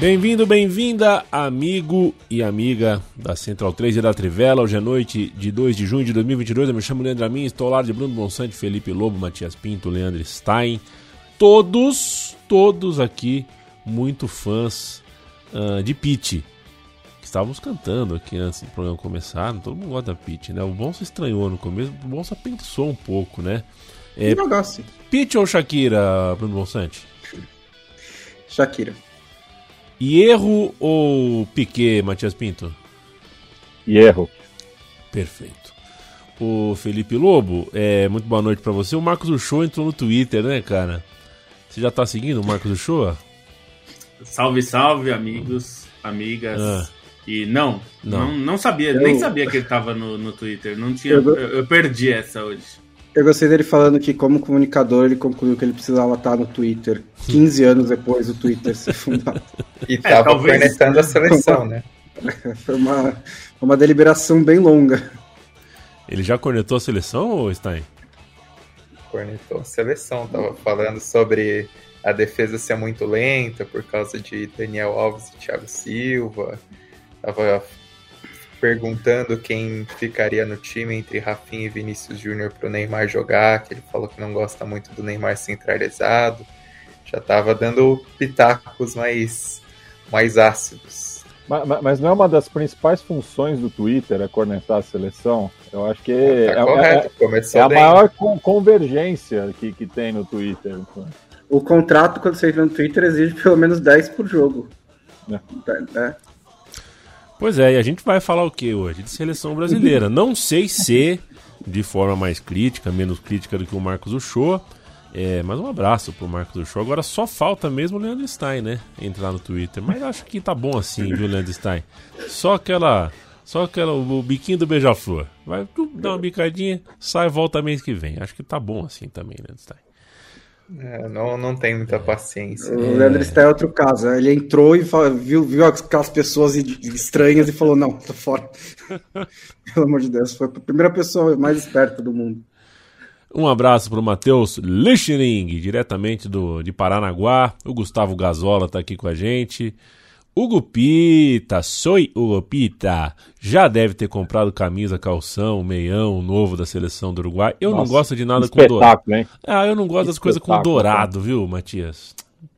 Bem-vindo, bem-vinda, amigo e amiga da Central 3 e da Trivela. Hoje é noite de 2 de junho de 2022. Eu me chamo Leandro Amin, estou ao lado de Bruno Bonsante, Felipe Lobo, Matias Pinto, Leandro Stein. Todos, todos aqui muito fãs uh, de Pete. Estávamos cantando aqui antes do programa começar. Todo mundo gosta da Pete, né? O Bonsa estranhou no começo, o Bonsa pensou um pouco, né? É, Pete Pete ou Shakira, Bruno Bonsante? Shakira. Erro ou Piquet, Matias Pinto? Erro. Perfeito. O Felipe Lobo, é, muito boa noite para você. O Marcos Uchoa entrou no Twitter, né, cara? Você já tá seguindo o Marcos Uchoa? Salve, salve, amigos, amigas. Ah. E não, não, não, não sabia, eu... nem sabia que ele tava no, no Twitter. Não tinha, eu, eu perdi essa hoje. Eu gostei dele falando que, como comunicador, ele concluiu que ele precisava estar no Twitter 15 anos depois do Twitter ser fundado. E estava é, cornetando a seleção, né? Foi uma, uma deliberação bem longa. Ele já cornetou a seleção ou Stein? Cornetou a seleção, tava falando sobre a defesa ser muito lenta por causa de Daniel Alves e Thiago Silva. Tava perguntando quem ficaria no time entre Rafinha e Vinícius Júnior para o Neymar jogar, que ele falou que não gosta muito do Neymar centralizado. Já estava dando pitacos mais, mais ácidos. Mas, mas, não é uma das principais funções do Twitter é cornetar a seleção? Eu acho que é, tá é, correto, é, é a maior convergência que, que tem no Twitter. Então. O contrato, quando você entra no Twitter, exige pelo menos 10 por jogo. É. É. Pois é, e a gente vai falar o que hoje? De seleção brasileira. Não sei se de forma mais crítica, menos crítica do que o Marcos Uchoa. É, mas um abraço pro Marcos Uchoa. Agora só falta mesmo o Leandro Stein, né? Entrar no Twitter. Mas acho que tá bom assim, viu, Leandro Stein? Só aquela. Só aquela, o biquinho do beija-flor. Vai dar uma bicadinha, sai e volta mês que vem. Acho que tá bom assim também, Leandro Stein. É, não, não tem muita paciência. O Leandro está é outro caso. Ele entrou e viu, viu aquelas pessoas estranhas e falou: Não, tô fora. Pelo amor de Deus, foi a primeira pessoa mais esperta do mundo. Um abraço para o Matheus Lichering, diretamente do, de Paranaguá. O Gustavo Gazola está aqui com a gente. Hugo Pita, soy Hugo Pita, já deve ter comprado camisa, calção, meião novo da seleção do Uruguai. Eu Nossa, não gosto de nada com dourado. Hein? Ah, eu não gosto das coisas com dourado, viu, Matias?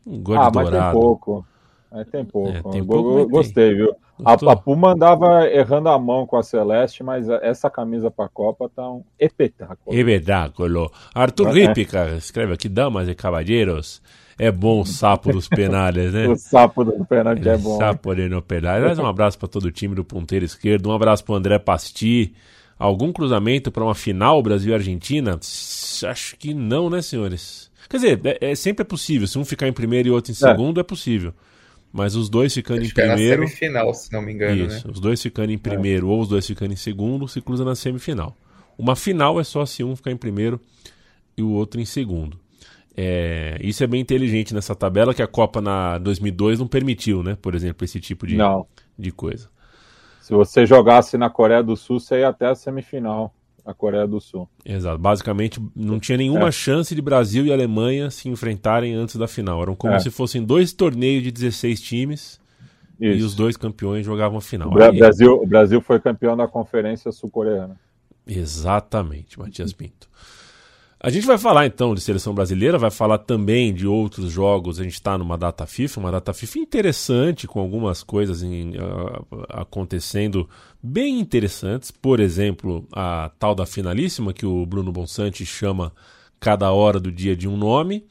Não gosto ah, de dourado. Mas tem pouco. Mas tem pouco. É, tem pouco eu, gostei, viu? A, a Puma andava errando a mão com a Celeste, mas essa camisa para a Copa tá um espetáculo. Espetáculo. Arthur é. Ripica escreve aqui, damas e cavalheiros. É bom o sapo dos penalhas, né? o sapo do penalti é, é bom. Sapo de no penalti. Mas um abraço para todo o time do ponteiro esquerdo. Um abraço para André Pasti. Algum cruzamento para uma final Brasil-Argentina? Acho que não, né, senhores? Quer dizer, é, é, sempre é possível. Se um ficar em primeiro e outro em é. segundo, é, é possível. Mas os dois ficando Acho em primeiro. É na semifinal, se não me engano. Isso, né? os dois ficando em primeiro ou os dois ficando em segundo, se cruza na semifinal. Uma final é só se um ficar em primeiro e o outro em segundo. É, isso é bem inteligente nessa tabela que a Copa na 2002 não permitiu, né? Por exemplo, esse tipo de, não. de coisa. Se você jogasse na Coreia do Sul, você ia até a semifinal. A Coreia do Sul. Exato. Basicamente, não tinha nenhuma é. chance de Brasil e Alemanha se enfrentarem antes da final. Eram como é. se fossem dois torneios de 16 times Isso. e os dois campeões jogavam a final. O, Bra Aí... Brasil, o Brasil foi campeão da Conferência Sul-Coreana. Exatamente, Matias Pinto. A gente vai falar então de seleção brasileira, vai falar também de outros jogos. A gente está numa data FIFA, uma data FIFA interessante, com algumas coisas em, uh, acontecendo bem interessantes. Por exemplo, a tal da finalíssima, que o Bruno Bonsante chama cada hora do dia de um nome.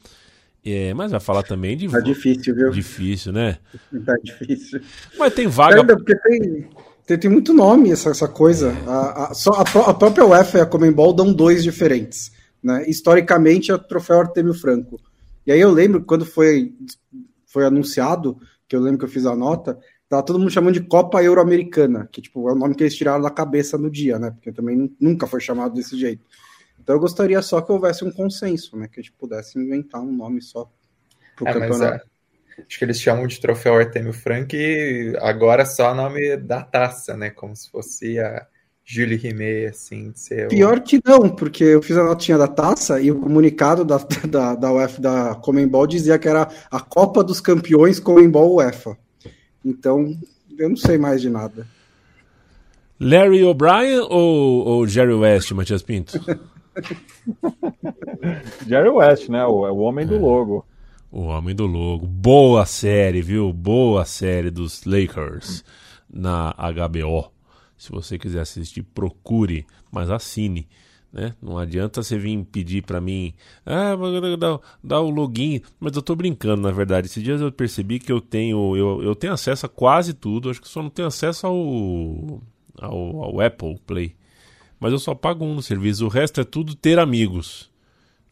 É, mas vai falar também de. Tá difícil, viu? Difícil, né? Tá difícil. Mas tem vaga. Ainda porque tem, Tem, tem muito nome essa, essa coisa. A, a, só a, a, própria UEFA e a Comembol dão dois diferentes. Né? Historicamente é o troféu Artemio Franco. E aí eu lembro quando foi, foi anunciado, que eu lembro que eu fiz a nota, tava todo mundo chamando de Copa Euro-Americana, que tipo, é o nome que eles tiraram da cabeça no dia, né? Porque também nunca foi chamado desse jeito. Então eu gostaria só que houvesse um consenso, né? Que a gente pudesse inventar um nome só pro é, campeonato. É, acho que eles chamam de troféu Artemio Frank e agora só o nome da taça, né? Como se fosse a Julie Rimet, assim, ser Pior que não, porque eu fiz a notinha da taça e o comunicado da, da, da UEFA da Comembol dizia que era a Copa dos Campeões Comembol UEFA. Então, eu não sei mais de nada. Larry O'Brien ou, ou Jerry West, Matias Pinto? Jerry West, né? O, é o homem do é. logo. O homem do logo. Boa série, viu? Boa série dos Lakers na HBO. Se você quiser assistir, procure, mas assine. Né? Não adianta você vir pedir para mim, ah, dá, dá o login, mas eu tô brincando, na verdade. Esses dias eu percebi que eu tenho, eu, eu tenho acesso a quase tudo, acho que só não tenho acesso ao, ao, ao Apple Play. Mas eu só pago um no serviço, o resto é tudo ter amigos.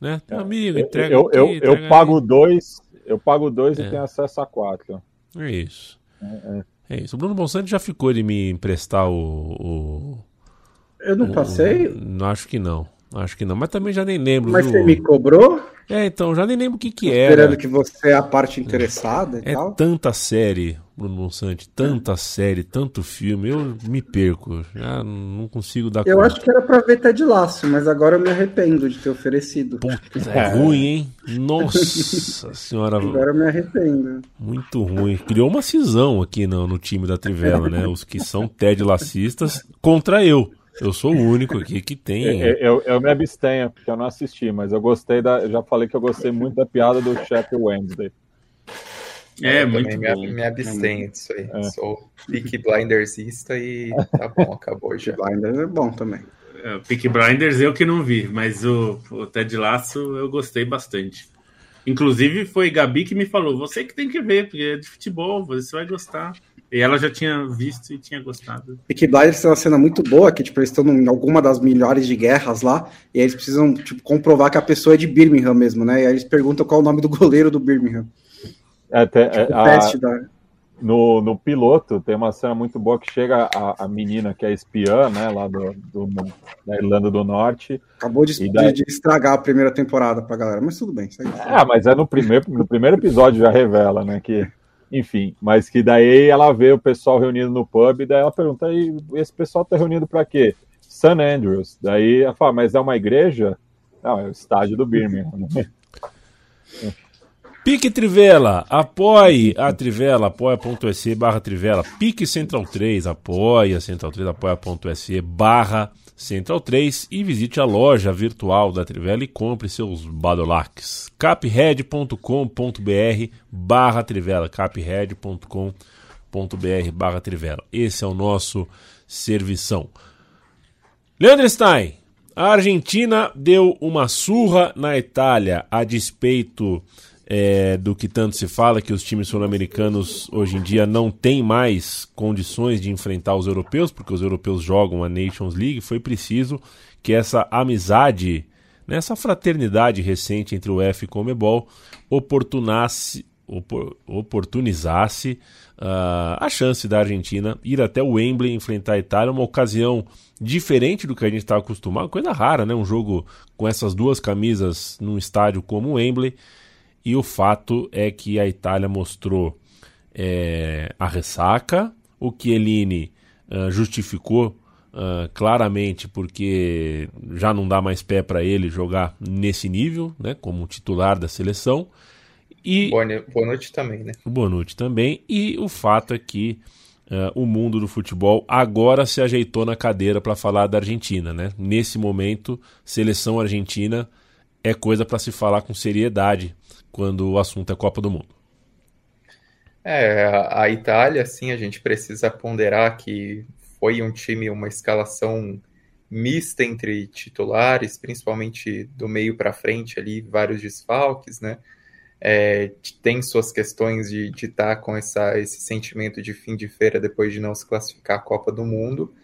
Né? Tem amigo, entrega. Eu, eu, aqui, eu, eu pago dois, eu pago dois é. e tenho acesso a quatro. É isso. É, é. É isso. O Bruno Bonsante já ficou de me emprestar o. o eu não o, passei? O, acho que não. Acho que não. Mas também já nem lembro. Mas você me cobrou? É, então, já nem lembro o que que era. Esperando que você é a parte interessada e é tal. tanta série, Bruno Monsante, tanta é. série, tanto filme, eu me perco. Já não consigo dar Eu conta. acho que era pra ver Ted Laço, mas agora eu me arrependo de ter oferecido. Puta, é ruim, hein? Nossa senhora. Agora eu me arrependo. Muito ruim. Criou uma cisão aqui no, no time da Trivela, né? Os que são Ted Lacistas contra eu. Eu sou o único aqui que tem. Eu, eu, eu, me abstenho, porque eu não assisti, mas eu gostei da. Eu já falei que eu gostei muito da piada do Chef Wednesday. É, eu muito bom. Me, me abstenho disso aí. É. Sou Peak Blindersista e tá bom, acabou já. Blinders é bom também. É, Peak Blinders eu que não vi, mas o, o Ted Laço eu gostei bastante. Inclusive foi Gabi que me falou: você que tem que ver, porque é de futebol, você vai gostar. E ela já tinha visto e tinha gostado. Peaky Blinders tem uma cena muito boa, que tipo, eles estão em alguma das milhares de guerras lá, e aí eles precisam tipo, comprovar que a pessoa é de Birmingham mesmo, né? E aí eles perguntam qual é o nome do goleiro do Birmingham. É, até, tipo, a, da... no, no piloto tem uma cena muito boa que chega a, a menina que é espiã, né, lá do, do da Irlanda do Norte. Acabou de, daí... de, estragar a primeira temporada pra galera, mas tudo bem. Segue. É, mas é no primeiro, no primeiro episódio já revela, né, que enfim, mas que daí ela vê o pessoal reunido no pub, e daí ela pergunta, e esse pessoal tá reunido para quê? St. Andrews. Daí ela fala, mas é uma igreja? Não, é o estádio do Birmingham. Né? Pique Trivela, apoie a Trivela, apoia.se barra Trivela. Pique Central 3, apoia Central 3, apoia.se barra Central 3 e visite a loja virtual da Trivela e compre seus badolacs. capred.com.br barra Trivela, capred.com.br barra Trivela. Esse é o nosso servição. Leandro Stein, a Argentina deu uma surra na Itália a despeito é, do que tanto se fala, que os times sul-americanos hoje em dia não têm mais condições de enfrentar os europeus, porque os europeus jogam a Nations League, foi preciso que essa amizade, né, essa fraternidade recente entre o F e o Comebol oportunasse, opor, oportunizasse uh, a chance da Argentina ir até o Wembley enfrentar a Itália, uma ocasião diferente do que a gente está acostumado, coisa rara, né? Um jogo com essas duas camisas num estádio como o Wembley. E o fato é que a Itália mostrou é, a ressaca, o Chiellini uh, justificou uh, claramente porque já não dá mais pé para ele jogar nesse nível, né, como titular da seleção. E Bonucci também, né? O Bonucci também. E o fato é que uh, o mundo do futebol agora se ajeitou na cadeira para falar da Argentina, né? Nesse momento, seleção argentina é coisa para se falar com seriedade quando o assunto é Copa do Mundo. É, a Itália, sim, a gente precisa ponderar que foi um time, uma escalação mista entre titulares, principalmente do meio para frente ali, vários desfalques, né? é, tem suas questões de estar tá com essa, esse sentimento de fim de feira depois de não se classificar a Copa do Mundo,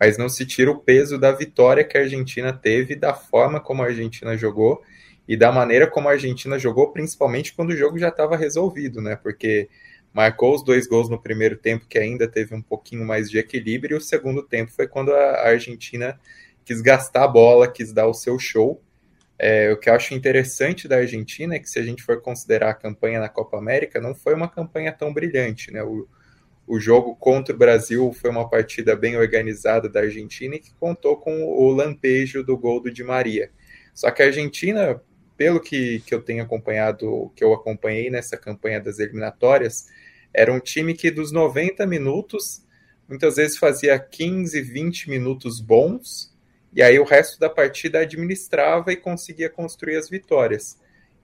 mas não se tira o peso da vitória que a Argentina teve, da forma como a Argentina jogou e da maneira como a Argentina jogou, principalmente quando o jogo já estava resolvido, né? Porque marcou os dois gols no primeiro tempo, que ainda teve um pouquinho mais de equilíbrio, e o segundo tempo foi quando a Argentina quis gastar a bola, quis dar o seu show. É, o que eu acho interessante da Argentina é que, se a gente for considerar a campanha na Copa América, não foi uma campanha tão brilhante. Né? O, o jogo contra o Brasil foi uma partida bem organizada da Argentina e que contou com o lampejo do gol do Di Maria. Só que a Argentina, pelo que, que eu tenho acompanhado, que eu acompanhei nessa campanha das eliminatórias, era um time que dos 90 minutos, muitas vezes fazia 15, 20 minutos bons, e aí o resto da partida administrava e conseguia construir as vitórias.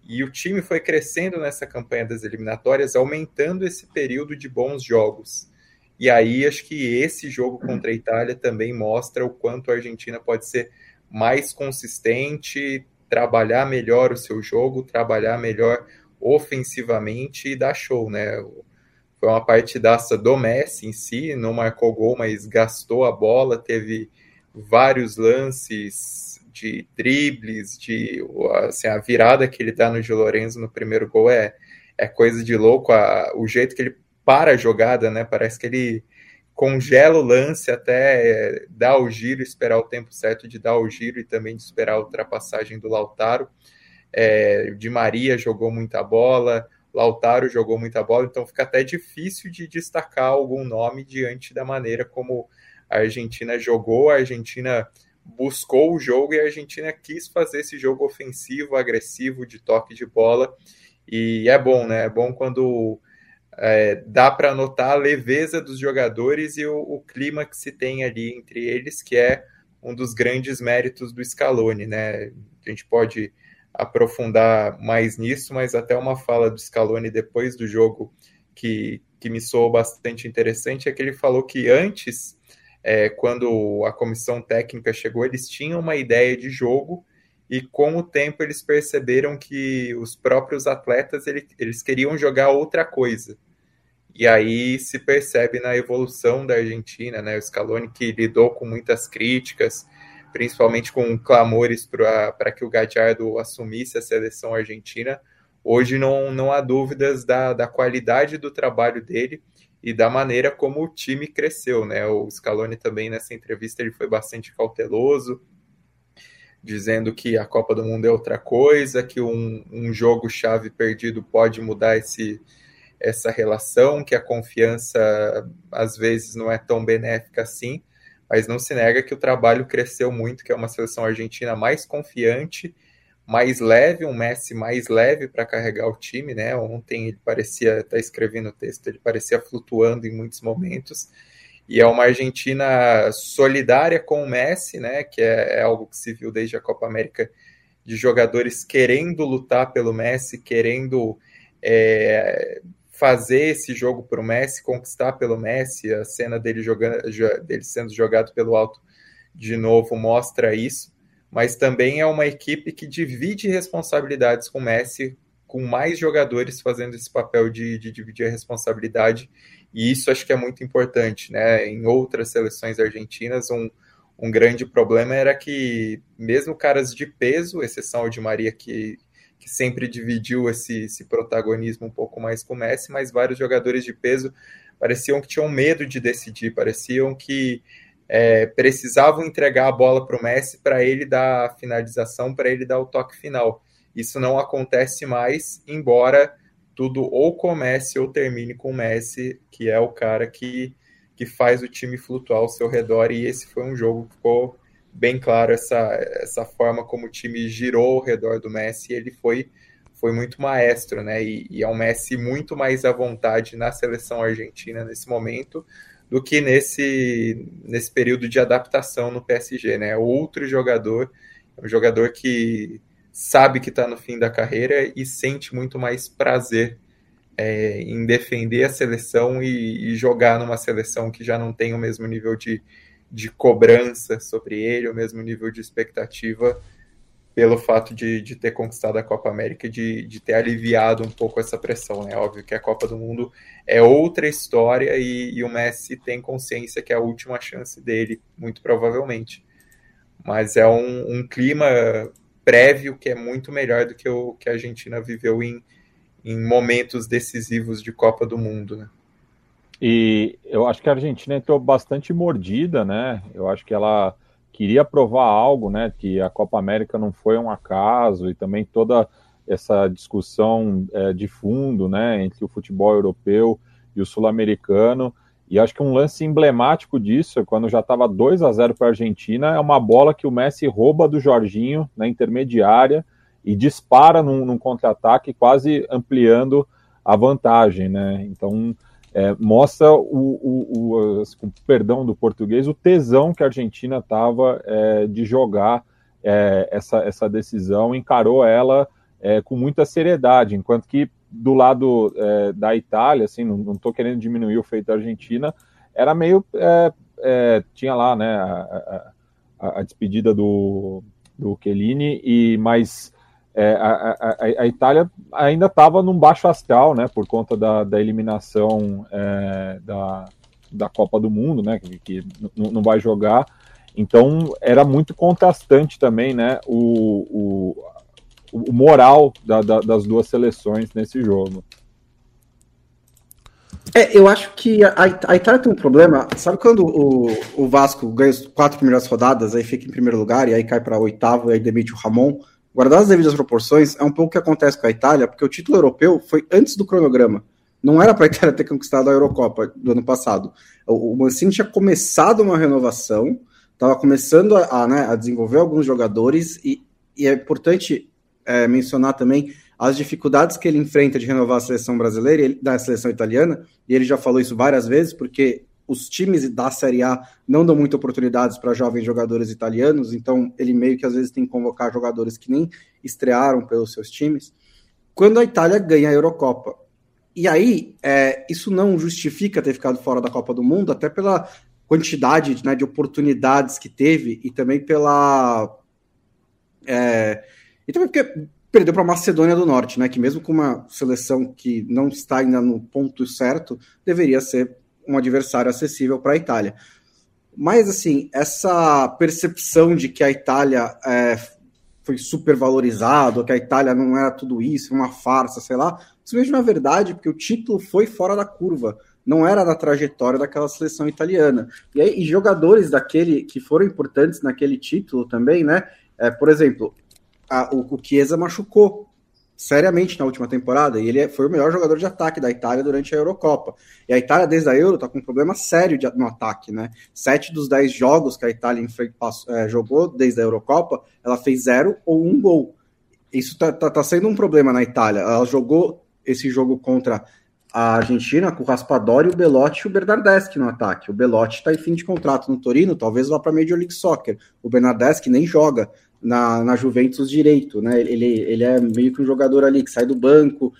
E o time foi crescendo nessa campanha das eliminatórias, aumentando esse período de bons jogos. E aí acho que esse jogo contra a Itália também mostra o quanto a Argentina pode ser mais consistente, trabalhar melhor o seu jogo, trabalhar melhor ofensivamente e dar show, né? Foi uma partidaça do Messi em si, não marcou gol, mas gastou a bola, teve vários lances de dribles, de assim, a virada que ele dá no Gil Lorenzo no primeiro gol é, é coisa de louco, a, o jeito que ele para a jogada, né? Parece que ele congela o lance até dar o giro, esperar o tempo certo de dar o giro e também de esperar a ultrapassagem do Lautaro. É, de Maria jogou muita bola, Lautaro jogou muita bola, então fica até difícil de destacar algum nome diante da maneira como a Argentina jogou, a Argentina buscou o jogo e a Argentina quis fazer esse jogo ofensivo, agressivo, de toque de bola. E é bom, né? É bom quando é, dá para notar a leveza dos jogadores e o, o, clima que se tem ali entre eles, que é um dos grandes méritos do Scaloni, né? A gente pode aprofundar mais nisso, mas até uma fala do Scaloni depois do jogo que, que me soou bastante interessante é que ele falou que antes, é, quando a comissão técnica chegou, eles tinham uma ideia de jogo e com o tempo eles perceberam que os próprios atletas ele, eles queriam jogar outra coisa. E aí se percebe na evolução da Argentina, né? O Scaloni que lidou com muitas críticas, principalmente com clamores para que o Gadiardo assumisse a seleção argentina. Hoje não, não há dúvidas da, da qualidade do trabalho dele e da maneira como o time cresceu, né? O Scaloni também nessa entrevista ele foi bastante cauteloso, dizendo que a Copa do Mundo é outra coisa, que um, um jogo chave perdido pode mudar esse, essa relação, que a confiança às vezes não é tão benéfica assim mas não se nega que o trabalho cresceu muito, que é uma seleção argentina mais confiante, mais leve, um Messi mais leve para carregar o time, né? Ontem ele parecia, tá escrevendo o texto, ele parecia flutuando em muitos momentos. E é uma Argentina solidária com o Messi, né? Que é, é algo que se viu desde a Copa América de jogadores querendo lutar pelo Messi, querendo é, fazer esse jogo para o Messi, conquistar pelo Messi, a cena dele, jogando, dele sendo jogado pelo alto de novo mostra isso, mas também é uma equipe que divide responsabilidades com o Messi, com mais jogadores fazendo esse papel de, de dividir a responsabilidade, e isso acho que é muito importante, né? Em outras seleções argentinas, um, um grande problema era que, mesmo caras de peso, exceção de Maria, que que sempre dividiu esse, esse protagonismo um pouco mais com o Messi, mas vários jogadores de peso pareciam que tinham medo de decidir, pareciam que é, precisavam entregar a bola para o Messi para ele dar a finalização, para ele dar o toque final. Isso não acontece mais, embora tudo ou comece ou termine com o Messi, que é o cara que, que faz o time flutuar ao seu redor, e esse foi um jogo que ficou bem claro essa, essa forma como o time girou ao redor do Messi. Ele foi, foi muito maestro, né? E, e é um Messi muito mais à vontade na seleção argentina nesse momento do que nesse, nesse período de adaptação no PSG, né? Outro jogador, um jogador que sabe que está no fim da carreira e sente muito mais prazer é, em defender a seleção e, e, jogar numa seleção que já não tem o mesmo nível de, de cobrança sobre ele, o mesmo nível de expectativa pelo fato de, de ter conquistado a Copa América e de, de ter aliviado um pouco essa pressão. É né? óbvio que a Copa do Mundo é outra história e, e, o Messi tem consciência que é a última chance dele, muito provavelmente. Mas é um, um clima prévio que é muito melhor do que o que a Argentina viveu em, em momentos decisivos de Copa do Mundo. Né? E eu acho que a Argentina entrou bastante mordida, né? Eu acho que ela queria provar algo, né? Que a Copa América não foi um acaso e também toda essa discussão é, de fundo, né? Entre o futebol europeu e o sul-americano. E acho que um lance emblemático disso, quando já estava 2 a 0 para a Argentina, é uma bola que o Messi rouba do Jorginho na intermediária e dispara num, num contra-ataque, quase ampliando a vantagem, né? Então é, mostra o, o, o, o, perdão do português, o tesão que a Argentina estava é, de jogar é, essa, essa decisão, encarou ela é, com muita seriedade, enquanto que do lado é, da Itália, assim, não estou querendo diminuir o feito da Argentina, era meio é, tinha lá, né, a, a, a despedida do, do Chiellini, e mais é, a, a, a, Itália ainda estava num baixo astral, né, por conta da, da eliminação é, da, da Copa do Mundo, né, que, que não vai jogar. Então era muito contrastante também, né, o, o, o moral da, da, das duas seleções nesse jogo. É, eu acho que a, a, Itália tem um problema. Sabe quando o, o Vasco ganha as quatro primeiras rodadas, aí fica em primeiro lugar e aí cai para oitavo e aí demite o Ramon? guardadas as devidas proporções, é um pouco o que acontece com a Itália, porque o título europeu foi antes do cronograma. Não era para a Itália ter conquistado a Eurocopa do ano passado. O, Mancini tinha começado uma renovação, estava começando a, a, né, a, desenvolver alguns jogadores, e, e é importante é, mencionar também as dificuldades que ele enfrenta de renovar a seleção brasileira e da seleção italiana, e ele já falou isso várias vezes, porque os times da Série A não dão muitas oportunidades para jovens jogadores italianos, então ele meio que às vezes tem que convocar jogadores que nem estrearam pelos seus times. Quando a Itália ganha a Eurocopa. E aí, é, isso não justifica ter ficado fora da Copa do Mundo, até pela quantidade né, de oportunidades que teve e também pela. É, e também porque perdeu para a Macedônia do Norte, né? Que mesmo com uma seleção que não está ainda no ponto certo, deveria ser um adversário acessível para a Itália. Mas, assim, essa percepção de que a Itália é, foi super valorizado, que a Itália não era tudo isso, uma farsa, sei lá, isso mesmo é verdade, porque o título foi fora da curva, não era na trajetória daquela seleção italiana. E aí, e jogadores daquele que foram importantes naquele título também, né? É, por exemplo, a, o, o Chiesa machucou seriamente na última temporada e ele é, foi o melhor jogador de ataque da Itália durante a Eurocopa. E a Itália, desde a Euro, está com um problema sério de, no ataque, né? Sete dos dez jogos que a Itália é, jogou desde a Eurocopa, ela fez zero ou um gol. Isso está tá, tá sendo um problema na Itália. Ela jogou esse jogo contra a Argentina com o Raspadori, o Belotti e o Bernardeschi no ataque. O Belotti está em fim de contrato no Torino, talvez vá para a Major League Soccer. O Bernardeschi nem joga na, na Juventus direito, né? Ele, ele é meio que um jogador ali que sai do banco,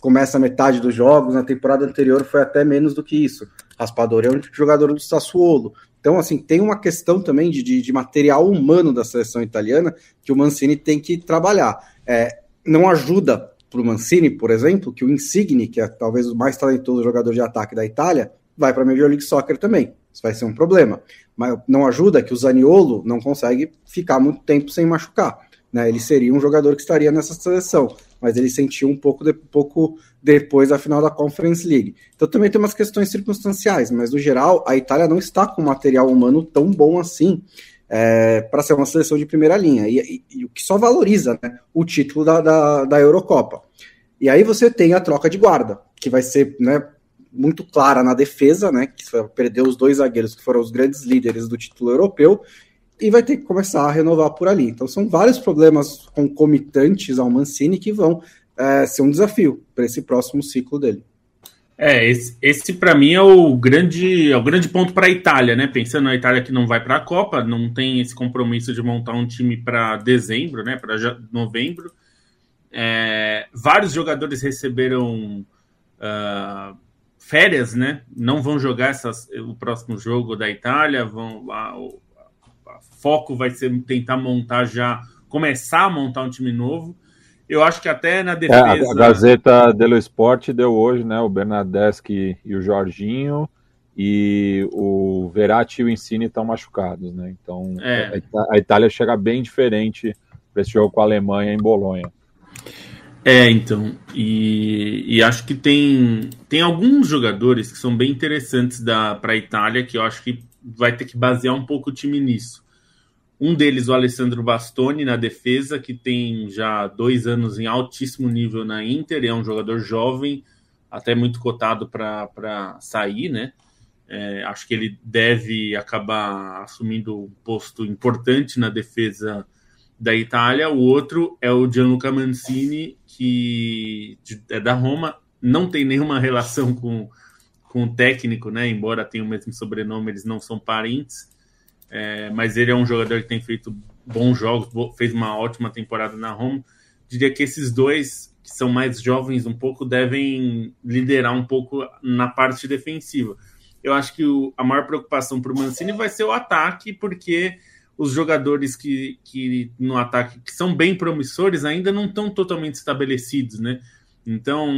começa metade dos jogos, na temporada anterior foi até menos do que isso. Raspador é o único jogador do Sassuolo. Então, assim, tem uma questão também de, de, de material humano da seleção italiana que o Mancini tem que trabalhar. É, não ajuda para o Mancini, por exemplo, que o Insigne, que é talvez o mais talentoso jogador de ataque da Itália, vai para a Major League Soccer também. Isso vai ser um problema. Mas não ajuda que o Zaniolo não consegue ficar muito tempo sem machucar. Né? Ele seria um jogador que estaria nessa seleção, mas ele sentiu um pouco, de, pouco depois da final da Conference League. Então também tem umas questões circunstanciais, mas no geral a Itália não está com material humano tão bom assim é, para ser uma seleção de primeira linha, e, e, e o que só valoriza né, o título da, da, da Eurocopa. E aí você tem a troca de guarda, que vai ser né, muito clara na defesa, né? Que perdeu os dois zagueiros que foram os grandes líderes do título europeu e vai ter que começar a renovar por ali. Então são vários problemas concomitantes ao Mancini que vão é, ser um desafio para esse próximo ciclo dele. É, esse, esse para mim é o grande, é o grande ponto para a Itália, né? Pensando na Itália que não vai para a Copa, não tem esse compromisso de montar um time para dezembro, né? Para novembro. É, vários jogadores receberam uh, férias, né? Não vão jogar essas, o próximo jogo da Itália, vão a, o a foco vai ser tentar montar já começar a montar um time novo. Eu acho que até na É, defesa. a, a Gazeta dello Sport deu hoje, né? O Bernardeschi e o Jorginho e o Verratti e o Insigne estão machucados, né? Então É. a Itália chega bem diferente para esse jogo com a Alemanha em Bolonha. É, então. E, e acho que tem, tem alguns jogadores que são bem interessantes para a Itália, que eu acho que vai ter que basear um pouco o time nisso. Um deles, o Alessandro Bastoni, na defesa, que tem já dois anos em altíssimo nível na Inter, é um jogador jovem, até muito cotado para sair, né? É, acho que ele deve acabar assumindo um posto importante na defesa da Itália. O outro é o Gianluca Mancini, que é da Roma, não tem nenhuma relação com, com o técnico, né? Embora tenha o mesmo sobrenome, eles não são parentes. É, mas ele é um jogador que tem feito bons jogos, fez uma ótima temporada na Roma. Diria que esses dois, que são mais jovens um pouco, devem liderar um pouco na parte defensiva. Eu acho que o- a maior preocupação para o Mancini vai ser o ataque, porque os jogadores que, que no ataque que são bem promissores ainda não estão totalmente estabelecidos, né? Então,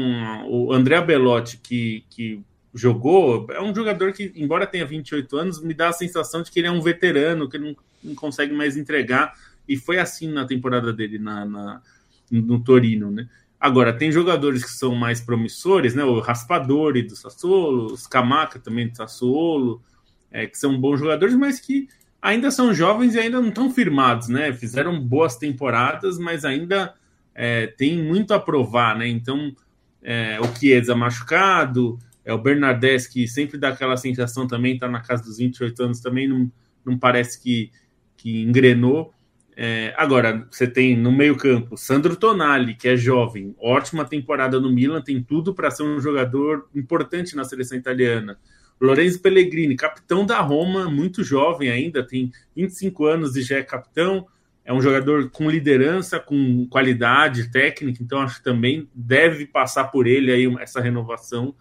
o André Belotti, que, que jogou, é um jogador que, embora tenha 28 anos, me dá a sensação de que ele é um veterano, que não, não consegue mais entregar, e foi assim na temporada dele na, na- no Torino, né? Agora, tem jogadores que são mais promissores, né? O Raspadori do Sassuolo, o Scamaca também do Sassuolo, é, que são bons jogadores, mas que ainda são jovens e ainda não estão firmados, né? Fizeram boas temporadas, mas ainda é, tem muito a provar, né? Então, é, o Chiesa machucado, é o Bernardes que sempre dá aquela sensação também, tá na casa dos 28 anos, também não, não parece que, que engrenou. É, agora, você tem no meio-campo Sandro Tonali, que é jovem, ótima temporada no Milan, tem tudo para ser um jogador importante na seleção italiana. Lorenzo Pellegrini, capitão da Roma, muito jovem ainda, tem 25 anos e já é capitão. É um jogador com liderança, com qualidade técnica, então acho que também deve passar por ele aí essa renovação.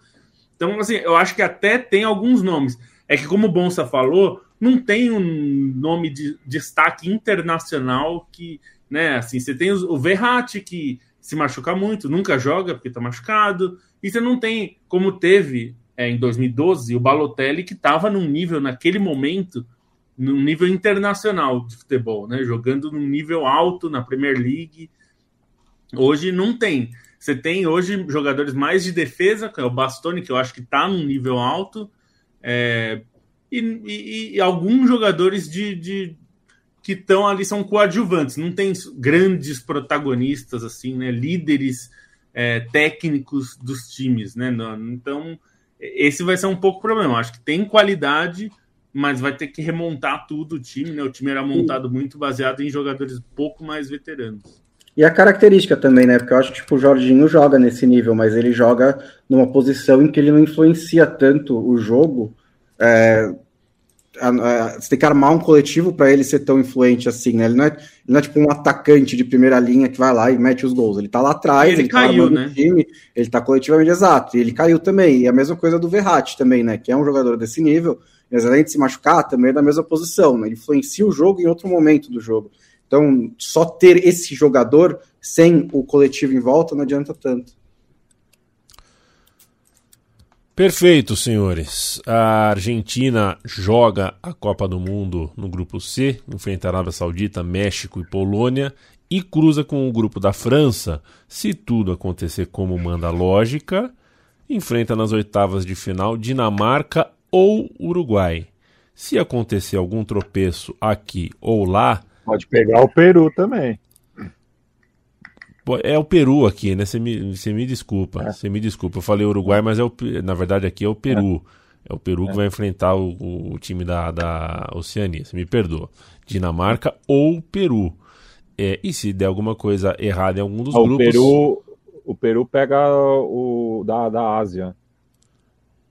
Então, assim, eu acho que até tem alguns nomes. É que, como o Bonsa falou, não tem um nome de destaque internacional que, né, assim, você tem o Verratti, que se machuca muito, nunca joga porque tá machucado, e você não tem, como teve é, em 2012, o Balotelli, que estava num nível, naquele momento, num nível internacional de futebol, né, jogando num nível alto na Premier League. Hoje não tem. Você tem hoje jogadores mais de defesa, que é o Bastoni, que eu acho que está num nível alto, é, e, e- e alguns jogadores de, de- que estão ali são coadjuvantes, não tem grandes protagonistas assim, né, líderes é, técnicos dos times, né? Então esse vai ser um pouco o problema. Acho que tem qualidade, mas vai ter que remontar tudo o time, né? O time era montado muito baseado em jogadores um pouco mais veteranos. E a característica também, né? Porque eu acho que tipo, o Jorginho joga nesse nível, mas ele joga numa posição em que ele não influencia tanto o jogo. É, você tem que armar um coletivo para ele ser tão influente assim, né? Ele não, é, ele não é tipo um atacante de primeira linha que vai lá e mete os gols. Ele tá lá atrás, Ele ele, tá caiu, armando né? time, ele tá coletivamente exato. E ele caiu também. E a mesma coisa do Verratti também, né? Que é um jogador desse nível, mas além de se machucar, também é da mesma posição, né? Ele influencia o jogo em outro momento do jogo. Então, só ter esse jogador sem o coletivo em volta não adianta tanto. Perfeito, senhores. A Argentina joga a Copa do Mundo no grupo C, enfrenta a Arábia Saudita, México e Polônia e cruza com o grupo da França. Se tudo acontecer como manda a lógica, enfrenta nas oitavas de final Dinamarca ou Uruguai. Se acontecer algum tropeço aqui ou lá, Pode pegar o Peru também. É o Peru aqui, né? Você me, você me desculpa. É. Você me desculpa. Eu falei Uruguai, mas é o, na verdade aqui é o Peru. É, o Peru que vai enfrentar o, o time da, da Oceania. Você me perdoa. Dinamarca ou Peru. É, e se der alguma coisa errada em algum dos Ah, o grupos. Peru, o Peru pega o da, da Ásia.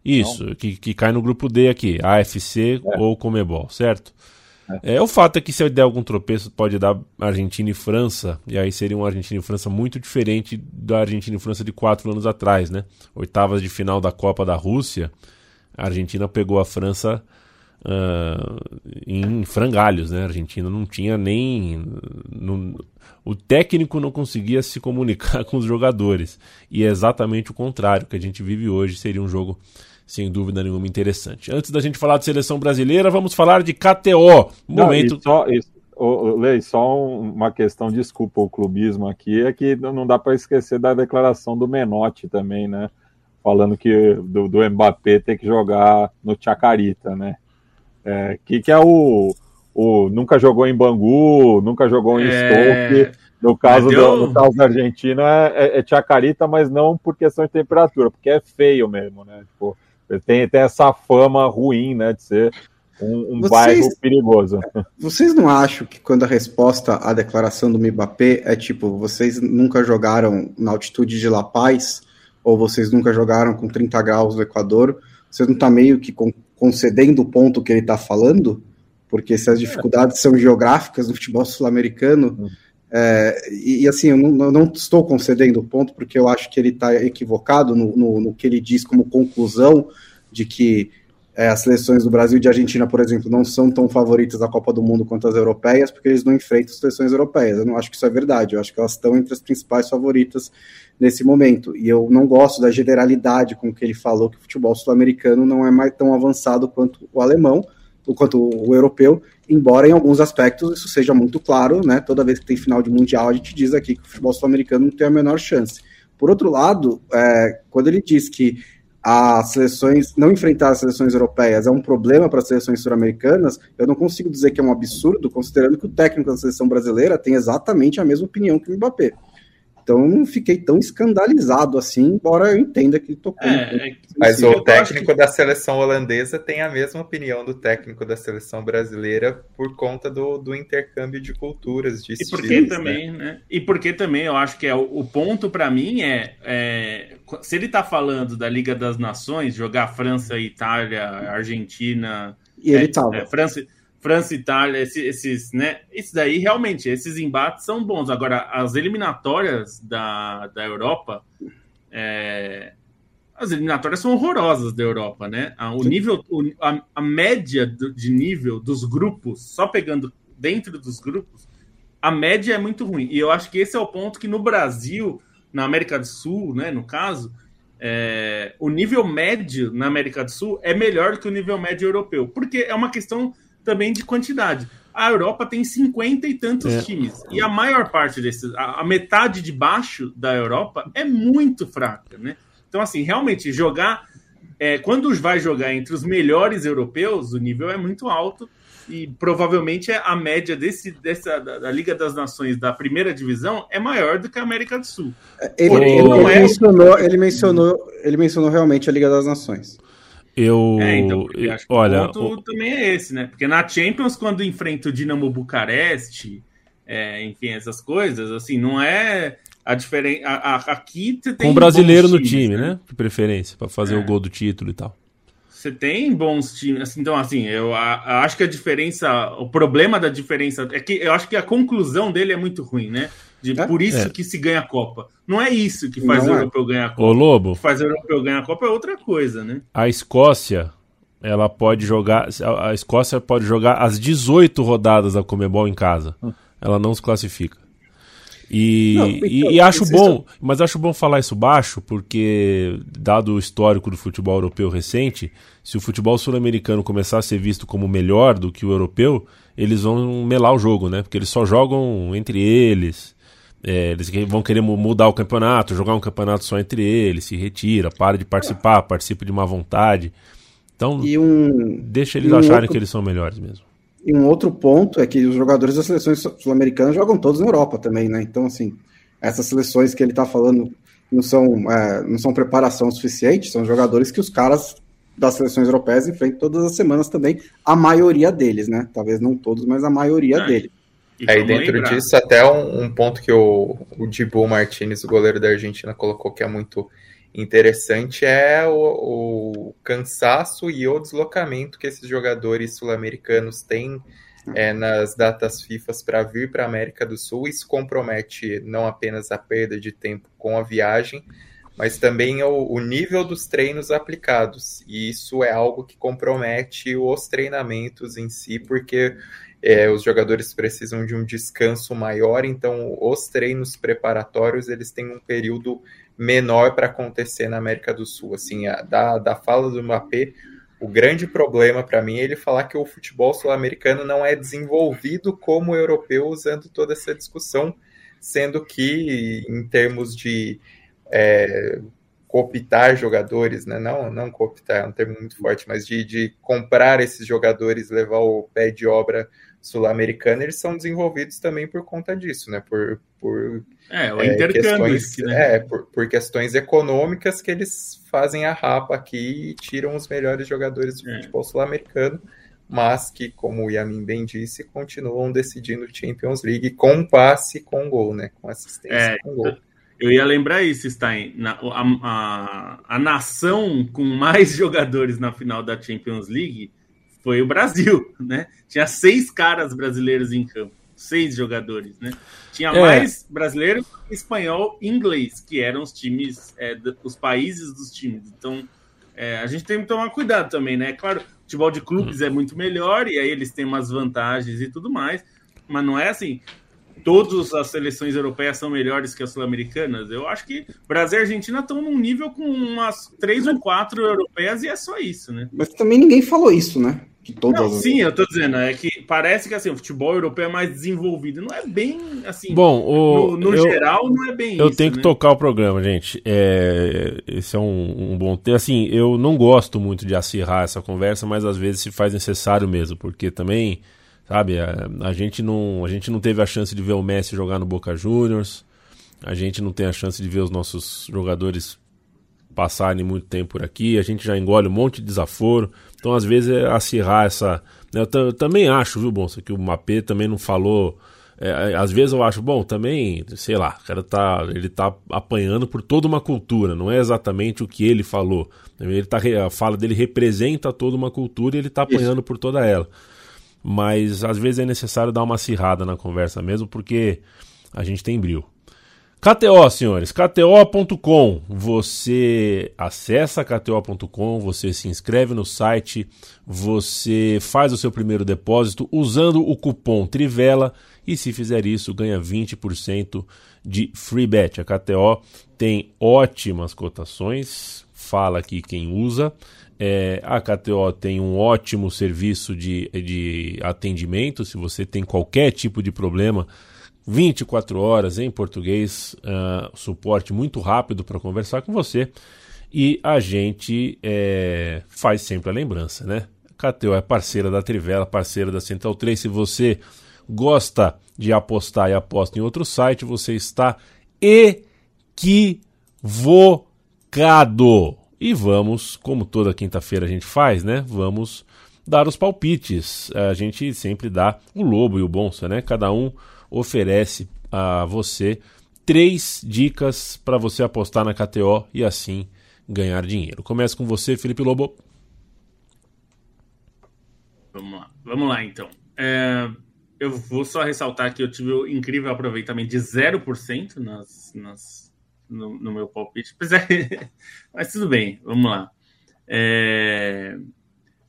Isso, que, que cai no grupo D aqui, AFC É. ou Comebol, certo? É. o fato é que se der algum tropeço pode dar Argentina e França, e aí seria uma Argentina e França muito diferente da Argentina e França de quatro anos atrás, né? Oitavas de final da Copa da Rússia, a Argentina pegou a França uh, em frangalhos, né? A Argentina não tinha nem. Não, o técnico não conseguia se comunicar com os jogadores. E é exatamente o contrário que a gente vive hoje. Seria um jogo, sem dúvida nenhuma, interessante. Antes da gente falar de seleção brasileira, vamos falar de KTO. Momento. Não, só, isso, oh, Lei, só uma questão, desculpa o clubismo aqui, é que não dá para esquecer da declaração do Menotti também, né? Falando que do, do Mbappé tem que jogar no Chacarita, né? É, que, que é o, o. Nunca jogou em Bangu, nunca jogou em é... Stoke. No caso, deu... do, no caso da Argentina é, é, é Chacarita, mas não por questão de temperatura, porque é feio mesmo, né? Tipo, tem, tem essa fama ruim, né? De ser um, um vocês, bairro perigoso. Vocês não acham que quando a resposta à declaração do Mbappé é tipo, vocês nunca jogaram na altitude de La Paz, ou vocês nunca jogaram com 30 graus no Equador, você não está meio que concedendo o ponto que ele está falando? Porque se as dificuldades são geográficas no futebol sul-americano, hum. É, e, e, assim, eu não, não, estou concedendo o ponto porque eu acho que ele está equivocado no, no, no, que ele diz como conclusão de que é, as seleções do Brasil e de Argentina, por exemplo, não são tão favoritas da Copa do Mundo quanto as europeias, porque eles não enfrentam as seleções europeias. Eu não acho que isso é verdade, eu acho que elas estão entre as principais favoritas nesse momento. E eu não gosto da generalidade com que ele falou que o futebol sul-americano não é mais tão avançado quanto o alemão, quanto o europeu, embora em alguns aspectos isso seja muito claro, né? Toda vez que tem final de mundial, a gente diz aqui que o futebol sul-americano não tem a menor chance. Por outro lado, é, quando ele diz que as seleções não enfrentar as seleções europeias é um problema para as seleções sul-americanas, eu não consigo dizer que é um absurdo, considerando que o técnico da seleção brasileira tem exatamente a mesma opinião que o Mbappé. Então não fiquei tão escandalizado assim, embora eu entenda que tocou. É, é, mas o técnico que... da seleção holandesa tem a mesma opinião do técnico da seleção brasileira por conta do, do intercâmbio de culturas, de e estilos, porque né? também, né? E porque também eu acho que é o, o ponto para mim é, é, se ele tá falando da Liga das Nações, jogar França, Itália, Argentina, e ele é, tava. É, França França, Itália, esses, esses, né? Isso daí realmente, esses embates são bons. Agora, as eliminatórias da, da Europa, é, as eliminatórias são horrorosas da Europa, né? O nível, a, a média de nível dos grupos, só pegando dentro dos grupos, a média é muito ruim. E eu acho que esse é o ponto que no Brasil, na América do Sul, né, no caso, é, o nível médio na América do Sul é melhor que o nível médio europeu, porque é uma questão também de quantidade. A Europa tem 50 e tantos é. times. E a maior parte desses, a, a, metade de baixo da Europa é muito fraca, né? Então, assim, realmente, jogar. É, quando vai jogar entre os melhores europeus, o nível é muito alto. E provavelmente a média desse, dessa, da, da Liga das Nações da primeira divisão é maior do que a América do Sul. Ele, ele, ele, é... mencionou, ele, mencionou, ele mencionou realmente a Liga das Nações. Eu. É, então, acho que olha, o ponto o... também é esse, né? Porque na Champions, quando enfrenta o Dinamo Bucareste, é, enfim, essas coisas, assim, não é a diferença. Aqui você tem. Com um brasileiro no time, né? né? De preferência, para fazer é. o gol do título e tal. Você tem bons times. Assim, então, assim, eu a, acho que a diferença. O problema da diferença é que eu acho que a conclusão dele é muito ruim, né? De, é? Por isso é. que se ganha a Copa. Não é isso que faz não o é. europeu ganhar a Copa. Ô, Lobo. O que faz o europeu ganhar a Copa é outra coisa, né? A Escócia, ela pode jogar. A Escócia pode jogar as 18 rodadas da Comebol em casa. Hum. Ela não se classifica. E, não, então, e, e, acho bom, mas acho bom falar isso baixo, porque, dado o histórico do futebol europeu recente, se o futebol sul-americano começar a ser visto como melhor do que o europeu, eles vão melar o jogo, né? Porque eles só jogam entre eles. É, eles vão querer mudar o campeonato, jogar um campeonato só entre eles, se retira, para de participar, participa de má vontade. Então, um, deixa eles um acharem outro, que eles são melhores mesmo. E um outro ponto é que os jogadores das seleções sul-americanas jogam todos na Europa também, né? Então, assim, essas seleções que ele está falando não são, é, não são preparação suficiente, são jogadores que os caras das seleções europeias enfrentam todas as semanas também, a maioria deles, né? Talvez não todos, mas a maioria é. deles. Aí dentro lembrar. disso, até um, um, ponto que o, o Dibu Martinez, o goleiro da Argentina, colocou que é muito interessante é o, o cansaço e o deslocamento que esses jogadores sul-americanos têm é, nas datas FIFA para vir para a América do Sul. Isso compromete não apenas a perda de tempo com a viagem, mas também o, o nível dos treinos aplicados. E isso é algo que compromete os treinamentos em si, porque é, os jogadores precisam de um descanso maior, então os treinos preparatórios eles têm um período menor para acontecer na América do Sul. Assim, a, da, da fala do Mbappé, o grande problema para mim é ele falar que o futebol sul-americano não é desenvolvido como o europeu, usando toda essa discussão, sendo que em termos de é, cooptar jogadores, né? não, não cooptar, é um termo muito forte, mas de, de comprar esses jogadores, levar o pé de obra sul-americana, eles são desenvolvidos também por conta disso, né? Por, por é, o é, questões, né? é por, por, questões econômicas que eles fazem a rapa aqui e tiram os melhores jogadores do é. futebol sul-americano, mas que, como o Yamin bem disse, continuam decidindo Champions League com passe, com gol, né? Com assistência, é, com gol. Eu ia lembrar isso, Stein. Na, a, a, a nação com mais jogadores na final da Champions League foi o Brasil, né? Tinha seis caras brasileiros em campo, seis jogadores, né? Tinha é. mais brasileiro, espanhol e inglês, que eram os times, é, os países dos times. Então, é, a gente tem que tomar cuidado também, né? Claro, futebol de clubes é muito melhor e aí eles têm umas vantagens e tudo mais, mas não é assim. Todas as seleções europeias são melhores que as sul-americanas. Eu acho que Brasil e Argentina estão num nível com umas três ou quatro europeias e é só isso, né? Mas também ninguém falou isso, né? todas não, sim, eu tô dizendo, é que parece que assim, o futebol europeu é mais desenvolvido. Não é bem assim. Bom, o, no, no eu, geral, não é bem eu isso. Eu tenho né? que tocar o programa, gente. É, esse é um, um bom tema. Assim, eu não gosto muito de acirrar essa conversa, mas às vezes se faz necessário mesmo, porque também, sabe, a, a, gente não, a gente não teve a chance de ver o Messi jogar no Boca Juniors. A gente não tem a chance de ver os nossos jogadores passarem muito tempo por aqui, a gente já engole um monte de desaforo. Então, às vezes, é acirrar essa. Né, eu também acho, viu, Bonsa, que o Mapê também não falou. É, às vezes eu acho, bom, também, sei lá, o cara tá, ele tá apanhando por toda uma cultura, não é exatamente o que ele falou. Ele tá, a fala dele representa toda uma cultura e ele tá apanhando Isso. por toda ela. Mas às vezes é necessário dar uma acirrada na conversa mesmo, porque a gente tem brilho. KTO, senhores, KTO.com. Você acessa KTO.com, você se inscreve no site, você faz o seu primeiro depósito usando o cupom Trivela e se fizer isso ganha 20% de free bet. A KTO tem ótimas cotações, fala aqui quem usa. É, a KTO tem um ótimo serviço de, de atendimento. Se você tem qualquer tipo de problema, 24 horas em português, uh, suporte muito rápido para conversar com você. E a gente é, faz sempre a lembrança, né? KTO é parceira da Trivela, parceira da Central 3. Se você gosta de apostar e aposta em outro site, você está equivocado. E vamos, como toda quinta-feira a gente faz, né? Vamos dar os palpites. A gente sempre dá o lobo e o bonsa, né? Cada um oferece a você três dicas para você apostar na KTO e assim ganhar dinheiro. Começa com você, Felipe Lobo. Vamos lá, vamos lá então. É, eu vou só ressaltar que eu tive um incrível aproveitamento de 0% nas, nas, no, no meu palpite. É, mas tudo bem, vamos lá. É,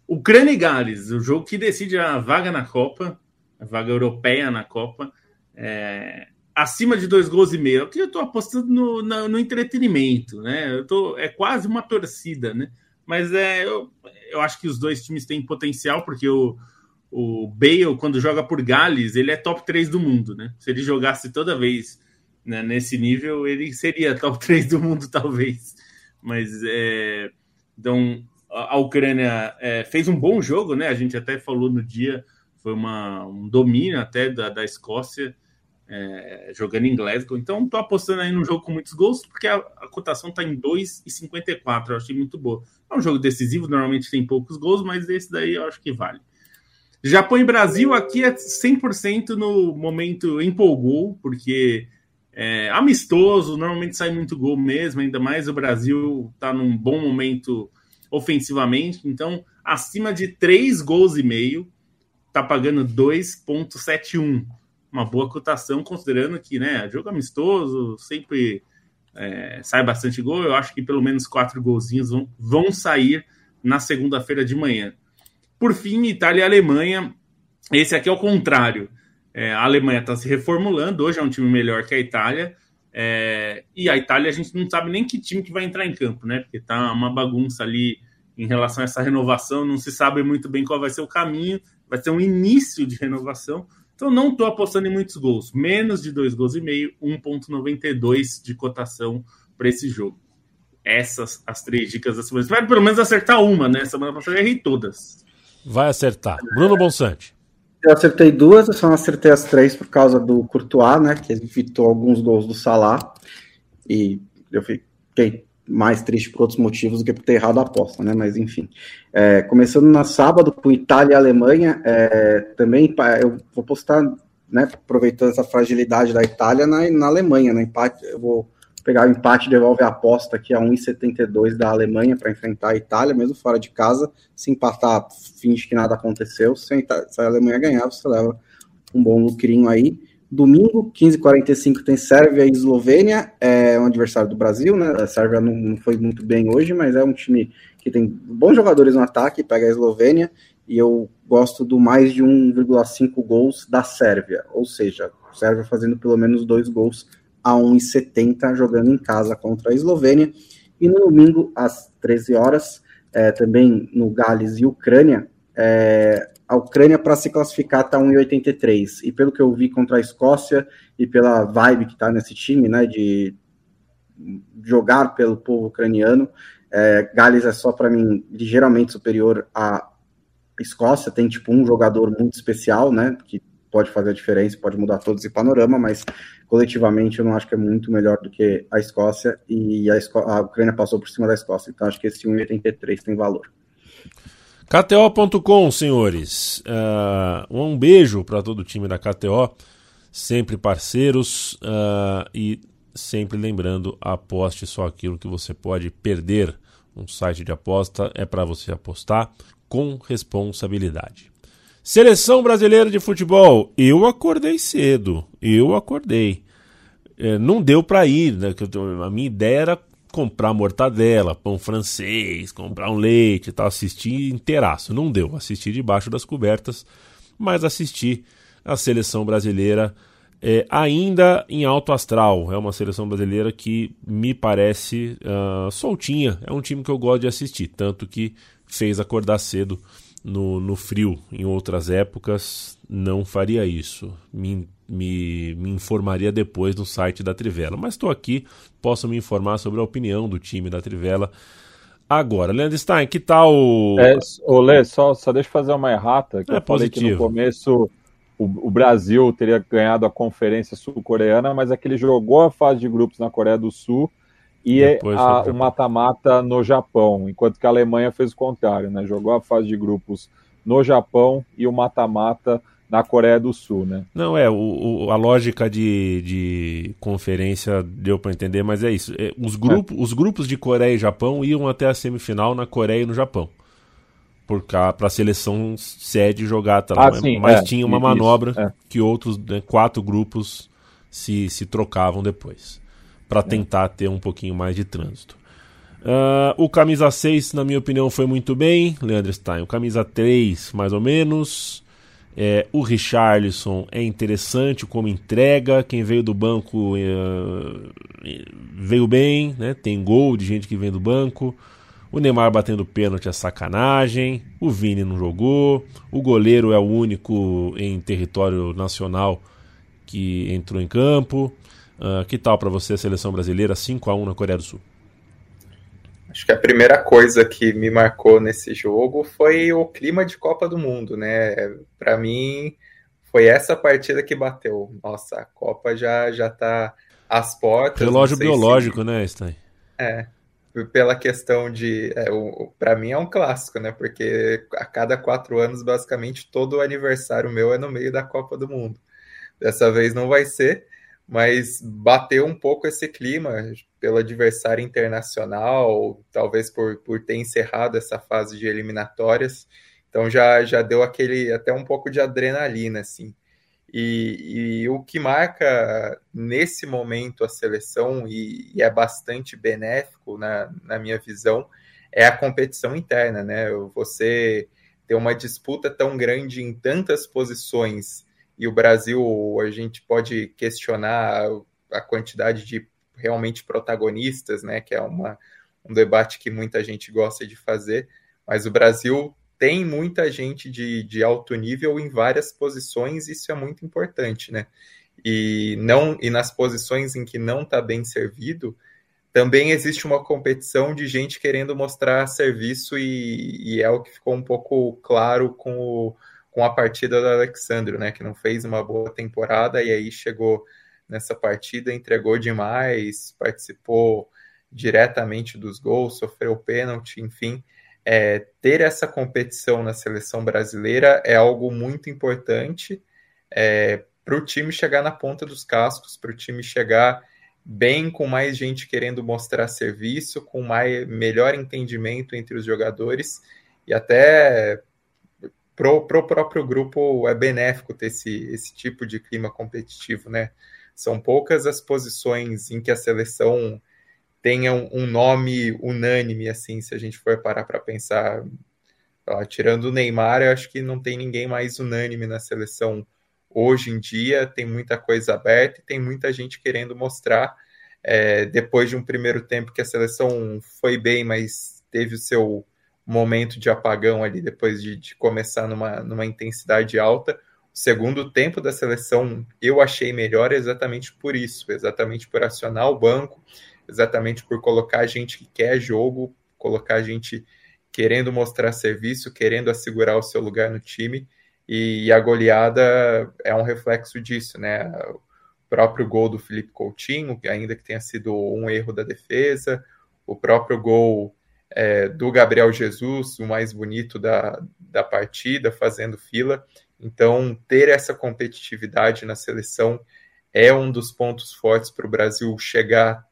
Ucrânia e Gales, o jogo que decide a vaga na Copa, a vaga europeia na Copa é, acima de dois gols e meio. Aqui eu estou apostando no, no, no, entretenimento, né? Eu tô, é quase uma torcida, né? Mas é, eu, eu acho que os dois times têm potencial, porque o, o Bale, quando joga por Gales, ele é top 3 do mundo, né? Se ele jogasse toda vez né, nesse nível, ele seria top 3 do mundo, talvez. Mas é, então a Ucrânia é, fez um bom jogo, né? A gente até falou no dia, foi uma, um domínio até da, da Escócia é, jogando em Glasgow. Então, estou apostando aí num jogo com muitos gols, porque a, a cotação está em 2,54. Eu achei muito boa. É um jogo decisivo, normalmente tem poucos gols, mas esse daí eu acho que vale. Japão e Brasil aqui é 100% no momento empolgou, porque é amistoso, normalmente sai muito gol mesmo, ainda mais o Brasil está num bom momento ofensivamente, então acima de 3 gols e meio, tá pagando 2.71 uma boa cotação, considerando que, né, jogo amistoso, sempre é, sai bastante gol. Eu acho que pelo menos quatro golzinhos vão, vão sair na segunda-feira de manhã. Por fim, Itália e Alemanha. Esse aqui é o contrário. É, a Alemanha está se reformulando, hoje é um time melhor que a Itália. É, e a Itália a gente não sabe nem que time que vai entrar em campo, né? Porque tá uma bagunça ali em relação a essa renovação, não se sabe muito bem qual vai ser o caminho, vai ser um início de renovação. Então não estou apostando em muitos gols, menos de dois gols e meio, 1.92 de cotação para esse jogo. Essas as três dicas da semana. Espero pelo menos acertar uma, né? Semana passada eu errei todas. Vai acertar. Bruno Bonsante. Eu acertei duas, eu só não acertei as três por causa do Courtois, né? Que evitou alguns gols do Salah. E eu fiquei mais triste por outros motivos do que por ter errado a aposta, né? Mas enfim. É, começando na sábado com Itália e Alemanha, é, também eu vou postar, né? Aproveitando essa fragilidade da Itália na, na Alemanha, né? Empate, eu vou pegar o empate devolve a aposta aqui a 1,72 da Alemanha para enfrentar a Itália, mesmo fora de casa. Se empatar, finge que nada aconteceu. Se a Alemanha ganhar, você leva um bom lucrinho aí. Domingo, 15h45, tem Sérvia e Eslovênia, é um adversário do Brasil, né? A Sérvia não, não foi muito bem hoje, mas é um time que tem bons jogadores no ataque, pega a Eslovênia, e eu gosto do mais de 1,5 gols da Sérvia, ou seja, Sérvia fazendo pelo menos dois gols a 1,70 jogando em casa contra a Eslovênia. E no domingo, às 13 horas, é, também no Gales e Ucrânia, é, a Ucrânia para se classificar está 1,83. E pelo que eu vi contra a Escócia e pela vibe que está nesse time, né, de jogar pelo povo ucraniano, é, Gales é só para mim ligeiramente superior à Escócia. Tem tipo um jogador muito especial, né, que pode fazer a diferença, pode mudar todo esse panorama, mas coletivamente eu não acho que é muito melhor do que a Escócia e a, Esco a Ucrânia passou por cima da Escócia, então acho que esse 1,83 tem valor. KTO.com, senhores. Uh, um beijo para todo o time da KTO, sempre parceiros uh, e sempre lembrando: aposte só aquilo que você pode perder. Um site de aposta é para você apostar com responsabilidade. Seleção brasileira de futebol. Eu acordei cedo. Eu acordei. É, não deu para ir. Né? A minha ideia era comprar mortadela, pão francês, comprar um leite e tal. Assistir inteiraço. Não deu. Assisti debaixo das cobertas. Mas assisti a seleção brasileira é, ainda em alto astral. É uma seleção brasileira que me parece uh, soltinha. É um time que eu gosto de assistir. Tanto que fez acordar cedo no, no frio. Em outras épocas, não faria isso. Me, me, me informaria depois no site da Trivela. Mas estou aqui, posso me informar sobre a opinião do time da Trivela. Agora, Leandro Stein, que tal. É, Olê, só, só deixa eu fazer uma errata. Que é eu positivo. falei que no começo o, o Brasil teria ganhado a conferência sul-coreana, mas é que ele jogou a fase de grupos na Coreia do Sul e a, o mata-mata no Japão, enquanto que a Alemanha fez o contrário, né? Jogou a fase de grupos no Japão e o mata-mata na Coreia do Sul, né? Não, é, o, o a lógica de, de conferência deu para entender, mas é isso. É, os, grupo, é. os grupos de Coreia e Japão iam até a semifinal na Coreia e no Japão. Para a seleção sede jogar, tá ah, sim, mas é, tinha uma manobra é. que outros né, quatro grupos se, se trocavam depois para tentar ter um pouquinho mais de trânsito. Uh, o camisa 6, na minha opinião, foi muito bem, Leandro Stein. O camisa 3, mais ou menos. É, o Richarlison é interessante como entrega. Quem veio do banco uh, veio bem, né? Tem gol de gente que vem do banco. O Neymar batendo pênalti é sacanagem. O Vini não jogou. O goleiro é o único em território nacional que entrou em campo. Uh, que tal para você a seleção brasileira 5 a 1 na Coreia do Sul? Acho que a primeira coisa que me marcou nesse jogo foi o clima de Copa do Mundo, né? Para mim, foi essa partida que bateu. Nossa, a Copa já já tá às portas. Relógio biológico, se... né, Stein? É. Pela questão de. É, para mim é um clássico, né? Porque a cada quatro anos, basicamente, todo aniversário meu é no meio da Copa do Mundo. Dessa vez não vai ser mas bateu um pouco esse clima pelo adversário internacional, talvez por, por ter encerrado essa fase de eliminatórias. Então já, já deu aquele até um pouco de adrenalina, assim. E, e, o que marca nesse momento a seleção, e, e é bastante benéfico na, na, minha visão, é a competição interna, né? Você ter uma disputa tão grande em tantas posições, e o Brasil, a gente pode questionar a quantidade de realmente protagonistas, né? Que é uma, um debate que muita gente gosta de fazer, mas o Brasil tem muita gente de, de alto nível em várias posições, isso é muito importante, né? E, não, e nas posições em que não está bem servido, também existe uma competição de gente querendo mostrar serviço, e, e é o que ficou um pouco claro com, o, com a partida do Alexandre, né? Que não fez uma boa temporada e aí chegou nessa partida, entregou demais, participou diretamente dos gols, sofreu pênalti, enfim é, ter essa competição na seleção brasileira é algo muito importante é, para o time chegar na ponta dos cascos, para o time chegar bem com mais gente querendo mostrar serviço, com mais, melhor entendimento entre os jogadores e até pro, pro próprio grupo é benéfico ter esse, esse tipo de clima competitivo, né? São poucas as posições em que a seleção tenha um, nome unânime, assim, se a gente for parar para pensar. Ó, tirando o Neymar, eu acho que não tem ninguém mais unânime na seleção hoje em dia. Tem muita coisa aberta e tem muita gente querendo mostrar. É, depois de um primeiro tempo que a seleção foi bem, mas teve o seu momento de apagão ali depois de, de começar numa, numa intensidade alta. O segundo tempo da seleção eu achei melhor exatamente por isso, exatamente por acionar o banco, exatamente por colocar gente que quer jogo, colocar gente querendo mostrar serviço, querendo assegurar o seu lugar no time, e a goleada é um reflexo disso, né? O próprio gol do Felipe Coutinho, ainda que tenha sido um erro da defesa, o próprio gol é, do Gabriel Jesus, o mais bonito da, da partida, fazendo fila. Então, ter essa competitividade na seleção é um dos pontos fortes para o Brasil chegar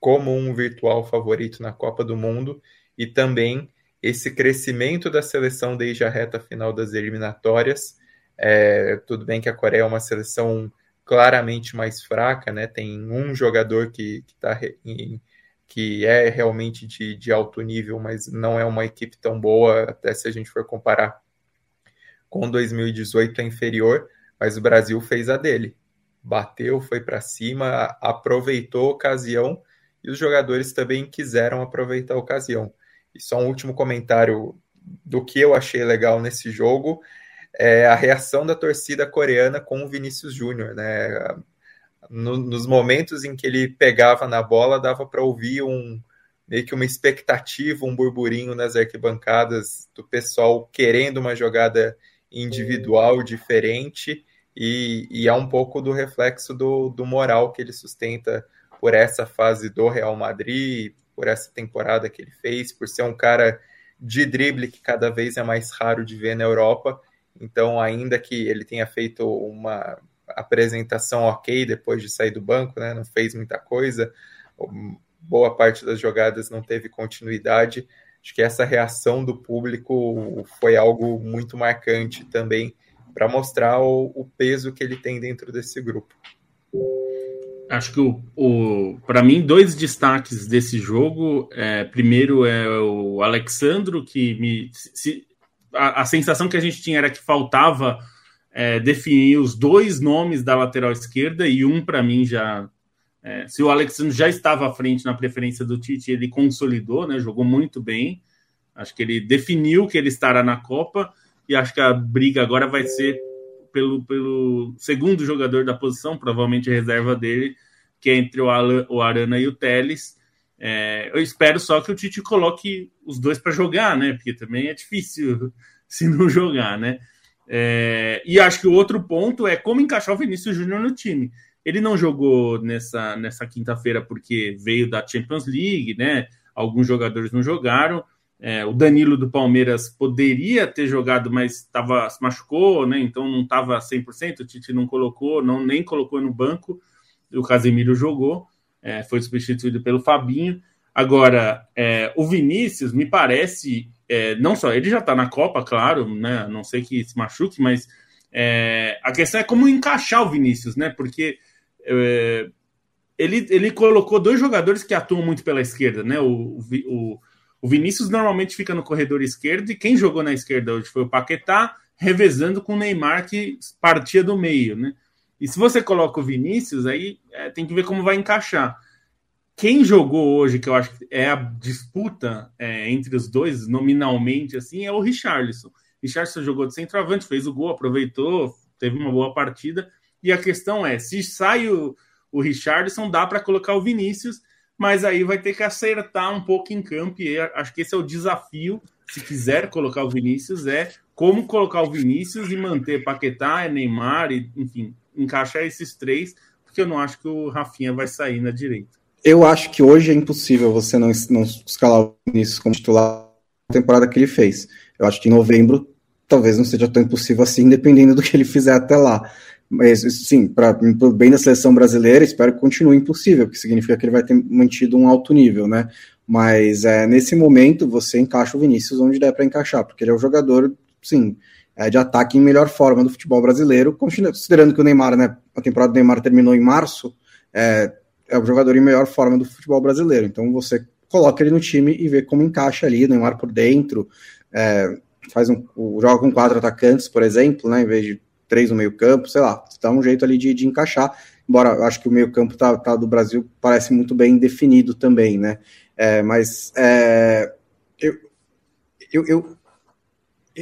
como um virtual favorito na Copa do Mundo e também esse crescimento da seleção desde a reta final das eliminatórias. É, tudo bem que a Coreia é uma seleção claramente mais fraca, né? Tem um jogador que, que, tá em, que é realmente de, de alto nível, mas não é uma equipe tão boa, até se a gente for comparar com 2018 é inferior, mas o Brasil fez a dele. Bateu, foi para cima, aproveitou a ocasião e os jogadores também quiseram aproveitar a ocasião. E só um último comentário do que eu achei legal nesse jogo é a reação da torcida coreana com o Vinícius Júnior, né? No, nos momentos em que ele pegava na bola, dava para ouvir um meio que uma expectativa, um burburinho nas arquibancadas do pessoal querendo uma jogada individual diferente e, e é um pouco do reflexo do, do moral que ele sustenta por essa fase do Real Madrid, por essa temporada que ele fez, por ser um cara de drible que cada vez é mais raro de ver na Europa. Então, ainda que ele tenha feito uma apresentação ok depois de sair do banco, né, não fez muita coisa, boa parte das jogadas não teve continuidade. Acho que essa reação do público foi algo muito marcante também para mostrar o, o peso que ele tem dentro desse grupo. Acho que o, o para mim dois destaques desse jogo é, primeiro é o Alexandro que me se, a, a, sensação que a gente tinha era que faltava é, definir os dois nomes da lateral esquerda e um para mim já é, se o Alexandre já estava à frente na preferência do Tite ele consolidou né jogou muito bem acho que ele definiu que ele estará na Copa e acho que a briga agora vai ser pelo, pelo segundo jogador da posição, provavelmente reserva dele, que é entre o, Alan, o Arana e o Teles. É, eu espero só que o Tite coloque os dois para jogar, né? Porque também é difícil se não jogar, né? É, e acho que o outro ponto é como encaixar o Vinícius Júnior no time. Ele não jogou nessa, nessa quinta-feira porque veio da Champions League, né? Alguns jogadores não jogaram. É, o Danilo do Palmeiras poderia ter jogado, mas tava, se machucou, né? Então não estava 100%. O Tite não colocou, não nem colocou no banco. O Casemiro jogou, é, foi substituído pelo Fabinho. Agora, é, o Vinícius me parece, é, não só ele já está na Copa, claro, né? Não sei que se machuque, mas É, a questão é como encaixar o Vinícius, né? Porque é, ele, ele colocou dois jogadores que atuam muito pela esquerda, né? O, o, o Vinícius normalmente fica no corredor esquerdo e quem jogou na esquerda hoje foi o Paquetá, revezando com o Neymar, que partia do meio, né? E se você coloca o Vinícius, aí é, tem que ver como vai encaixar. Quem jogou hoje, que eu acho que é a disputa é, entre os dois, nominalmente, assim, é o Richarlison. Richarlison jogou de centroavante, fez o gol, aproveitou, teve uma boa partida. E a questão é, se sai o, o Richarlison, dá para colocar o Vinícius, mas aí vai ter que acertar um pouco em campo, e acho que esse é o desafio, se quiser colocar o Vinícius, é como colocar o Vinícius e manter Paquetá, Neymar, e, enfim, encaixar esses três, porque eu não acho que o Rafinha vai sair na direita. Eu acho que hoje é impossível você não, não escalar o Vinícius como titular na temporada que ele fez. Eu acho que em novembro talvez não seja tão impossível assim, dependendo do que ele fizer até lá. Mas, sim, para bem da seleção brasileira, espero que continue impossível, que significa que ele vai ter mantido um alto nível, né? Mas é, nesse momento você encaixa o Vinícius onde der para encaixar, porque ele é o jogador, sim, é, de ataque em melhor forma do futebol brasileiro, considerando que o Neymar, né, a temporada do Neymar terminou em março, é, é o jogador em melhor forma do futebol brasileiro. Então você coloca ele no time e vê como encaixa ali, Neymar por dentro, é, faz um, joga com quatro atacantes, por exemplo, né, em vez de três no meio campo, sei lá, dá um jeito ali de, de encaixar, embora eu acho que o meio campo tá, tá, do Brasil parece muito bem definido também, né, é, mas é, eu, eu, eu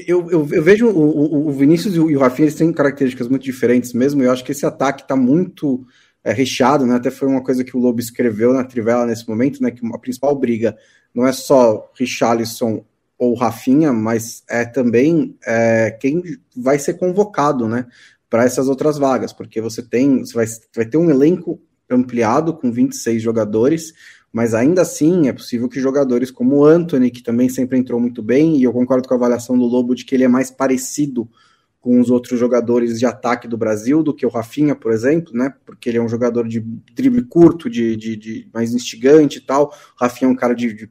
eu, eu, eu, vejo o, o, o Vinícius e o, Rafinha eles têm características muito diferentes mesmo. Eu acho que esse ataque está muito é, recheado, né? Até foi uma coisa que o Lobo escreveu na Trivela nesse momento, né? Que a principal briga não é só Richarlison ou Rafinha, mas é também é, quem vai ser convocado, né? Para essas outras vagas, porque você tem, você vai, vai ter um elenco ampliado com 26 jogadores mas ainda assim é possível que jogadores como o Anthony, que também sempre entrou muito bem, e eu concordo com a avaliação do Lobo de que ele é mais parecido com os outros jogadores de ataque do Brasil do que o Rafinha, por exemplo, né? Porque ele é um jogador de drible curto, de, de, de mais instigante e tal. O Rafinha é um cara de, de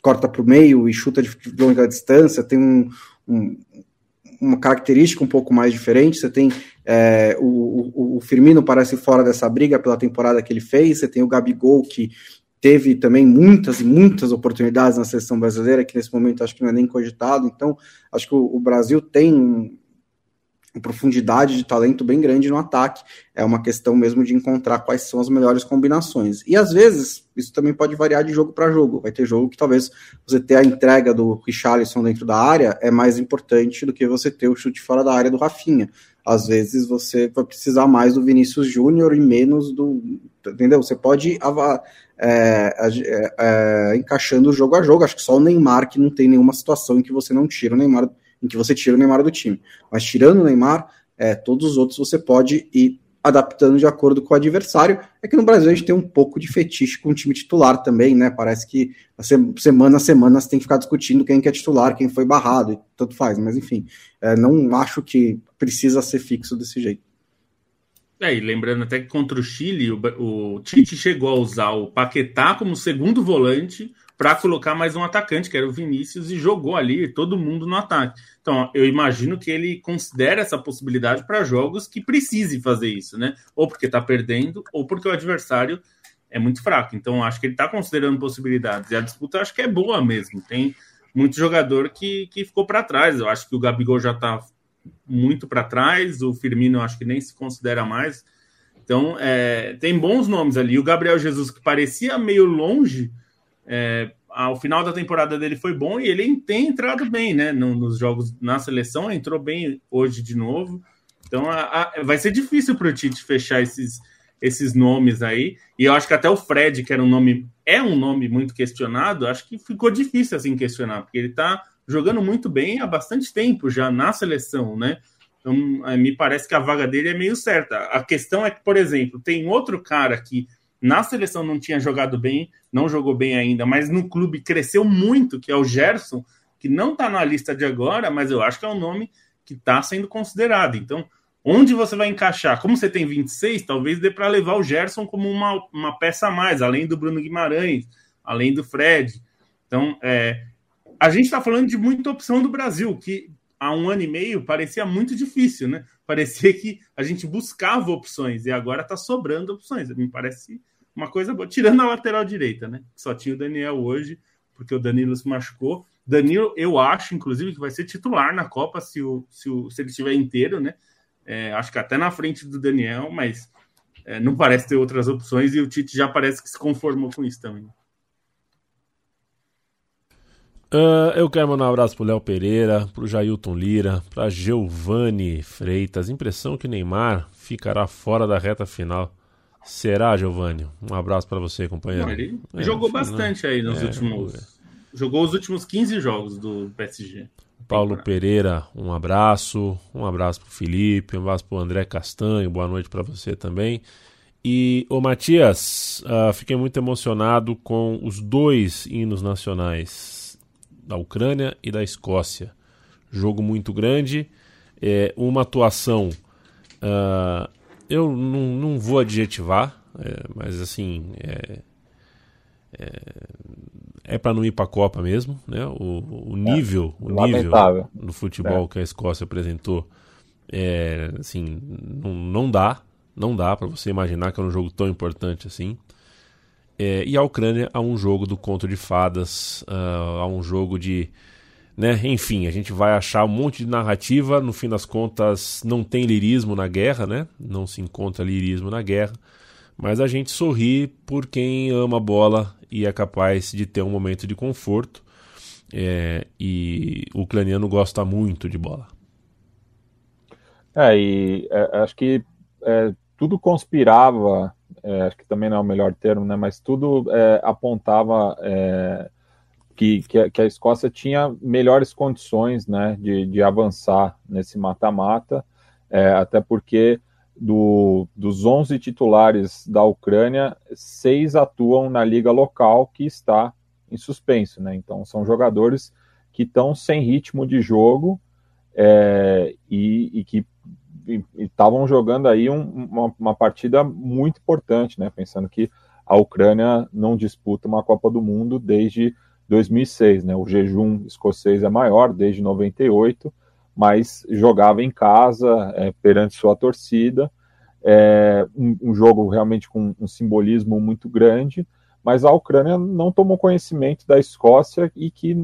corta para o meio e chuta de longa distância, tem um, um, uma característica um pouco mais diferente. Você tem é, o, o, o, Firmino parece fora dessa briga pela temporada que ele fez. Você tem o Gabigol que teve também muitas e muitas oportunidades na seleção brasileira, que nesse momento acho que não é nem cogitado. Então, acho que o, o Brasil tem uma profundidade de talento bem grande no ataque. É uma questão mesmo de encontrar quais são as melhores combinações. E às vezes, isso também pode variar de jogo para jogo. Vai ter jogo que talvez você ter a entrega do Richarlison dentro da área é mais importante do que você ter o chute fora da área do Rafinha. Às vezes você vai precisar mais do Vinícius Júnior e menos do. Entendeu? Você pode é, é, é, encaixando jogo a jogo. Acho que só o Neymar que não tem nenhuma situação em que você não tira o Neymar, em que você tira o Neymar do time. Mas tirando o Neymar, é, todos os outros você pode ir adaptando de acordo com o adversário. É que no Brasil a gente tem um pouco de fetiche com o time titular também, né? Parece que semana a semana você tem que ficar discutindo quem que é titular, quem foi barrado, e tanto faz. Mas enfim, é, não acho que precisa ser fixo desse jeito. É, e lembrando até que contra o Chile, o, o Tite chegou a usar o Paquetá como segundo volante para colocar mais um atacante, que era o Vinícius, e jogou ali todo mundo no ataque. Então, eu imagino que ele considera essa possibilidade para jogos que precise fazer isso, né? Ou porque está perdendo, ou porque o adversário é muito fraco. Então, acho que ele está considerando possibilidades. E a disputa acho que é boa mesmo. Tem muito jogador que, que ficou para trás. Eu acho que o Gabigol já está muito para trás, o Firmino acho que nem se considera mais. Então, é, tem bons nomes ali. O Gabriel Jesus, que parecia meio longe, é, ao final da temporada dele foi bom e ele tem entrado bem, né? nos jogos na seleção, entrou bem hoje de novo. Então, a, a, vai ser difícil para o Tite fechar esses, esses nomes aí. E eu acho que até o Fred, que era um nome, é um nome muito questionado, acho que ficou difícil assim questionar, porque ele está jogando muito bem há bastante tempo já na seleção, né? Então, é, me parece que a vaga dele é meio certa. A questão é que, por exemplo, tem outro cara que na seleção não tinha jogado bem, não jogou bem ainda, mas no clube cresceu muito, que é o Gerson, que não está na lista de agora, mas eu acho que é um nome que está sendo considerado. Então, onde você vai encaixar? Como você tem 26, talvez dê para levar o Gerson como uma, uma peça a mais, além do Bruno Guimarães, além do Fred. Então, é, a gente está falando de muita opção do Brasil, que há um ano e meio parecia muito difícil, né? Parecia que a gente buscava opções e agora está sobrando opções. Me parece uma coisa boa, tirando a lateral direita, né? Só tinha o Daniel hoje, porque o Danilo se machucou. Danilo, eu acho, inclusive, que vai ser titular na Copa se, o, se, o, se ele estiver inteiro, né? É, acho que até na frente do Daniel, mas é, não parece ter outras opções e o Tite já parece que se conformou com isso também. Uh, eu quero mandar um abraço pro Léo Pereira, pro Jailton Lira, pra Giovanni Freitas. Impressão que Neymar ficará fora da reta final. Será, Giovanni? Um abraço para você, companheiro. Não, ele é, jogou bastante aí nos é, últimos. Jogou os últimos 15 jogos do PSG. Paulo Pereira, um abraço. Um abraço pro Felipe, um abraço pro André Castanho. Boa noite para você também. E, ô Matias, uh, fiquei muito emocionado com os dois hinos nacionais da Ucrânia e da Escócia. Jogo muito grande, é, uma atuação. Uh, eu não, não vou adjetivar, é, mas assim. É, é, é para não ir para a Copa mesmo, né? O, o nível, o nível do futebol é. que a Escócia apresentou, é, assim, não, não dá, não dá para você imaginar que é um jogo tão importante assim. É, e a Ucrânia a um jogo do conto de fadas, uh, a um jogo de. Né? Enfim, a gente vai achar um monte de narrativa, no fim das contas não tem lirismo na guerra, né? Não se encontra lirismo na guerra, mas a gente sorri por quem ama a bola e é capaz de ter um momento de conforto. É, e o ucraniano gosta muito de bola. É, e é, acho que é, tudo conspirava é, acho que também não é o melhor termo, né, mas tudo é, apontava é, que, que, a Escócia tinha melhores condições né, de, de avançar nesse mata-mata, é, até porque do, dos 11 titulares da Ucrânia, seis atuam na liga local que está em suspenso, né? Então são jogadores que estão sem ritmo de jogo é, e, e, que estavam jogando aí um, uma, uma, partida muito importante, né? Pensando que a Ucrânia não disputa uma Copa do Mundo desde 2006, né? O jejum escocês é maior desde 98, mas jogava em casa é, perante sua torcida, é, um, um, jogo realmente com um simbolismo muito grande. Mas a Ucrânia não tomou conhecimento da Escócia e que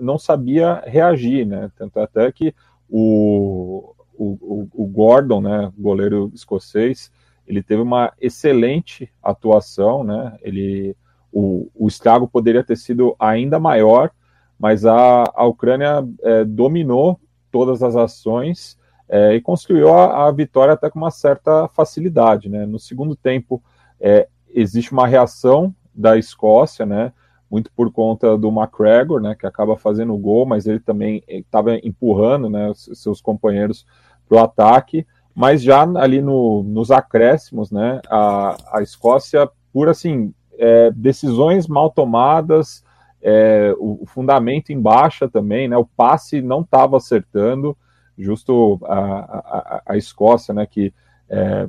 não sabia reagir, né? Tanto até que o, o, o, o Gordon, né, goleiro escocês, ele teve uma excelente atuação, né? Ele, o, o estrago poderia ter sido ainda maior, mas a, a Ucrânia é, dominou todas as ações é, e construiu a, a, vitória até com uma certa facilidade, né? No segundo tempo é, existe uma reação da Escócia, né? Muito por conta do McGregor, né? Que acaba fazendo o gol, mas ele também estava empurrando, né? Seus companheiros para o ataque, mas já ali no, nos acréscimos, né, a, a Escócia, por assim, é, decisões mal tomadas, é, o, o, fundamento em baixa também, né, o passe não estava acertando, justo a, a, a, Escócia, né, que é,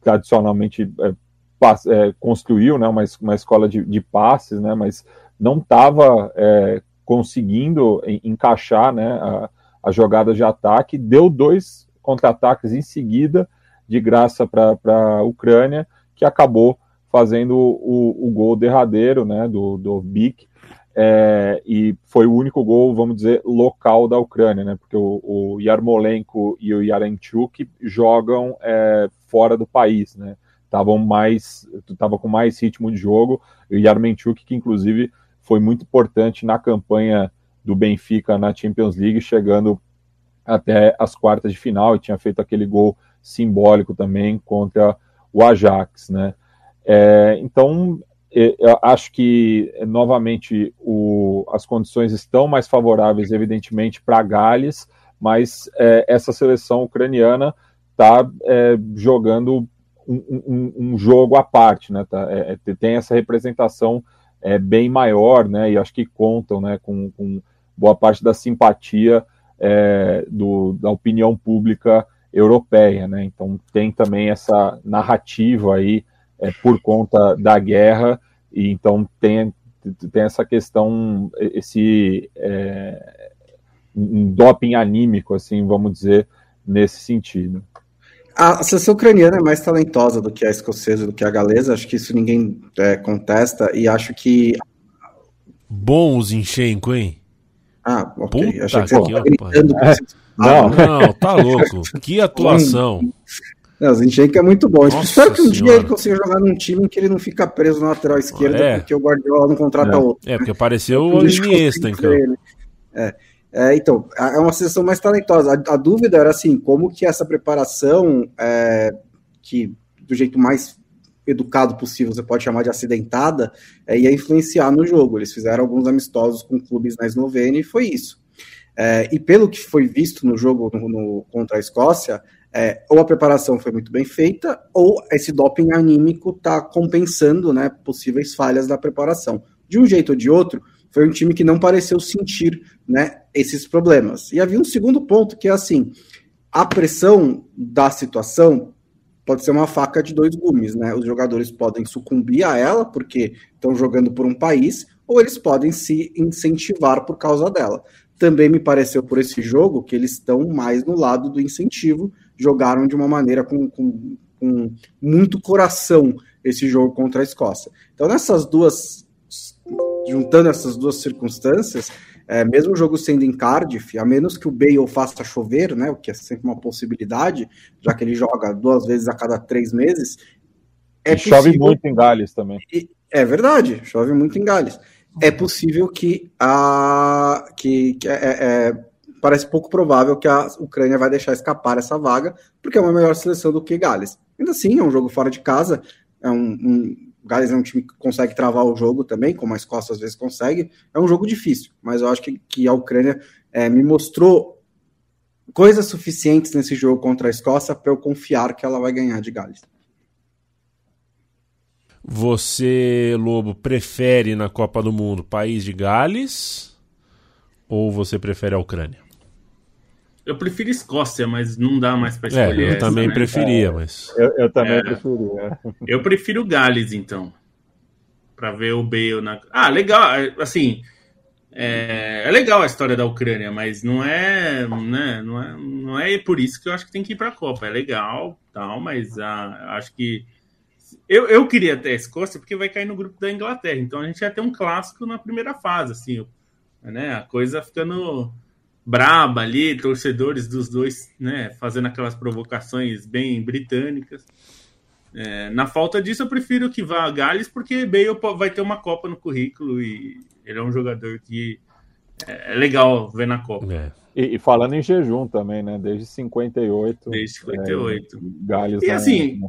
tradicionalmente é, é, construiu né, uma, uma escola de, de passes, né, mas não estava é, conseguindo encaixar né, a, a jogada de ataque, deu dois contra-ataques em seguida, de graça para a Ucrânia, que acabou fazendo o, o gol derradeiro né, do, do BIC, é, e foi o único gol, vamos dizer, local da Ucrânia, né, porque o, o Yarmolenko e o Yarenchuk jogam é, fora do país, né, estavam mais, estava com mais ritmo de jogo, e o Yarmolenko, que inclusive foi muito importante na campanha do Benfica na Champions League, chegando até as quartas de final e tinha feito aquele gol simbólico também contra o Ajax, né? É, então, eu acho que, novamente, o, as condições estão mais favoráveis, evidentemente, para Gales, mas é, essa seleção ucraniana está é, jogando um, um, um, jogo à parte, né? Tá, é, é, tem essa representação é, bem maior, né? E acho que contam né, com, com boa parte da simpatia é, do, da opinião pública europeia, né? Então tem também essa narrativa aí é, por conta da guerra e então tem, tem essa questão, esse é, um doping anímico, assim, vamos dizer, nesse sentido. A seleção ucraniana é mais talentosa do que a escocesa, do que a galesa, acho que isso ninguém é, contesta, e acho que. Bom o Zinchenko, hein? Ah, ok. Puta Achei que você que estava gritando. É, não, Não, tá louco. Que atuação. Não, Zinchenko é muito bom. Nossa Espero que um dia ele consiga jogar num time em que ele não fica preso na lateral esquerda, É. porque o Guardiola não contrata É. outro. É, porque apareceu o Iniesta, então. É. É, então, é uma seleção mais talentosa. A, a dúvida era assim, como que essa preparação, é, que do jeito mais educado possível, você pode chamar de acidentada, é, ia influenciar no jogo. Eles fizeram alguns amistosos com clubes na Eslovênia e foi isso. É, e pelo que foi visto no jogo no- no- contra a Escócia, é, ou a preparação foi muito bem feita, ou esse doping anímico está compensando né, possíveis falhas da preparação. De um jeito ou de outro, foi um time que não pareceu sentir né, esses problemas. E havia um segundo ponto que é assim: a pressão da situação pode ser uma faca de dois gumes, né? Os jogadores podem sucumbir a ela porque estão jogando por um país, ou eles podem se incentivar por causa dela. Também me pareceu por esse jogo que eles estão mais no lado do incentivo, jogaram de uma maneira com, com, com muito coração esse jogo contra a Escócia. Então, nessas duas, juntando essas duas circunstâncias, é, mesmo o jogo sendo em Cardiff, a menos que o Bale faça chover, né, o que é sempre uma possibilidade, já que ele joga duas vezes a cada três meses, é e chove muito em Gales também. é verdade, chove muito em Gales. É possível que a que, que é, é- parece pouco provável que a Ucrânia vai deixar escapar essa vaga, porque é uma melhor seleção do que Gales. Ainda assim, é um jogo fora de casa, é um, um- Gales é um time que consegue travar o jogo também, como a Escócia às vezes consegue. É um jogo difícil, mas eu acho que, que a Ucrânia é, me mostrou coisas suficientes nesse jogo contra a Escócia para eu confiar que ela vai ganhar de Gales. Você, Lobo, prefere na Copa do Mundo País de Gales ou você prefere a Ucrânia? Eu prefiro Escócia, mas não dá mais pra É, escolher. eu essa, também né? preferia, mas. Eu, eu também É. preferia. Eu prefiro Gales, então. Pra ver o Bale na. Ah, legal. é, Assim. É, é legal a história da Ucrânia, mas não é, né, não é. Não é por isso que eu acho que tem que ir pra Copa. É legal, tal, mas ah, acho que. Eu, eu queria ter a Escócia porque vai cair no grupo da Inglaterra. Então a gente ia ter um clássico na primeira fase, assim. Né, a coisa ficando braba ali, torcedores dos dois, né, fazendo aquelas provocações bem britânicas. É, na falta disso, eu prefiro que vá a Gales, porque Bale vai ter uma Copa no currículo e ele é um jogador que é é legal ver na Copa. É. E, e falando em jejum também, né? Desde 58. Desde 58. é, Gales E não- assim,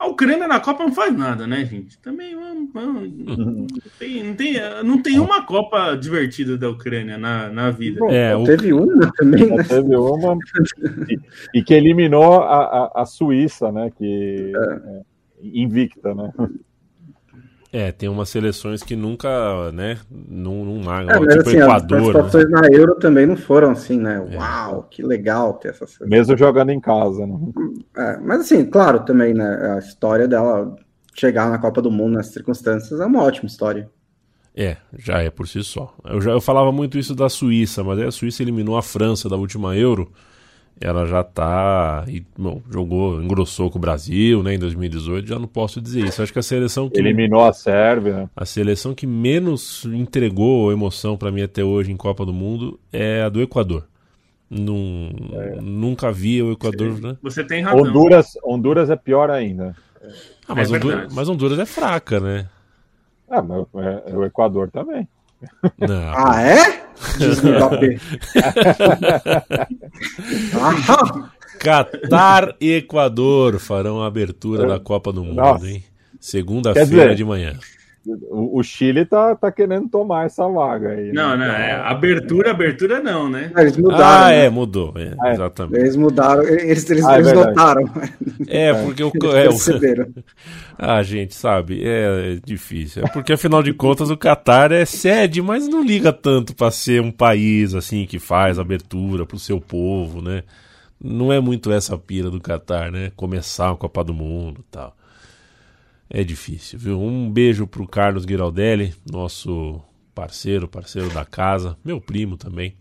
A Ucrânia na Copa não faz nada, né, gente? Também vamos- não, tem, não, tem, não tem uma Copa divertida da Ucrânia na, na vida. É, o- Teve uma também, né? Teve uma e, e que eliminou a, a, a Suíça, né? Que é, invicta, né? É, tem umas seleções que nunca, né, não, não largam, É, mas tipo assim, as Equador, né? participações na Euro também não foram assim, né? É. Uau, que legal ter essa seleção. Mesmo jogando em casa, né? É, mas assim, claro, também, né? A história dela chegar na Copa do Mundo nessas circunstâncias é uma ótima história. É, já é por si só. Eu, já, eu falava muito isso da Suíça, mas aí a Suíça eliminou a França da última Euro. Ela já tá. E, bom, jogou, engrossou com o Brasil, né, em 2018. Já não posso dizer isso. Acho que a seleção que. Eliminou a Sérvia. A seleção que menos entregou emoção pra mim até hoje em Copa do Mundo é a do Equador. Num, Nunca vi o Equador, né? Você tem razão. Honduras, Honduras é pior ainda. Ah, mas, É Honduras, mas Honduras é fraca, né? Ah, mas é, o Equador também. Não. Ah, é? Diz Mbappé. ah, Catar e Equador farão a abertura da Copa do Mundo, Nossa. hein? Segunda-feira de manhã. O, o Chile tá, tá querendo tomar essa vaga aí. Não, né? não, é, abertura, abertura não, né? eles mudaram. Ah, né? é, mudou. é, Ah, é. Exatamente. Eles mudaram, eles, eles, Ah, é eles notaram. É, porque o. Eles É, o perceberam. ah, gente, sabe? É, é difícil. É porque, afinal de contas, o Catar é sede, mas não liga tanto pra ser um país, assim, que faz abertura pro seu povo, né? Não é muito essa pira do Catar, né? Começar a Copa do Mundo e tal. É difícil, viu? Um beijo pro Carlos Giraldelli, nosso parceiro, parceiro da casa, meu primo também.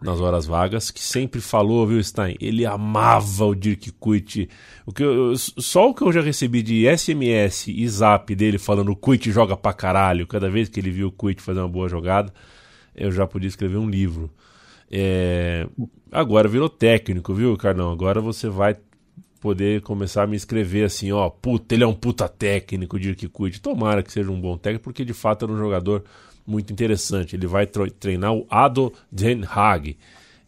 nas horas vagas, que sempre falou, viu, Stein? Ele amava o Dirk Kuyt. O que eu, só o que eu já recebi de SMS e zap dele falando o Kuyt joga pra caralho, cada vez que ele viu o Kuyt fazer uma boa jogada, eu já podia escrever um livro. É... Agora virou técnico, viu, Carlão? Agora você vai poder começar a me escrever assim, ó, puta, ele é um puta técnico, Dirk Kuyt. Tomara que seja um bom técnico, porque de fato era um jogador muito interessante. Ele vai treinar o Ado Den Haag,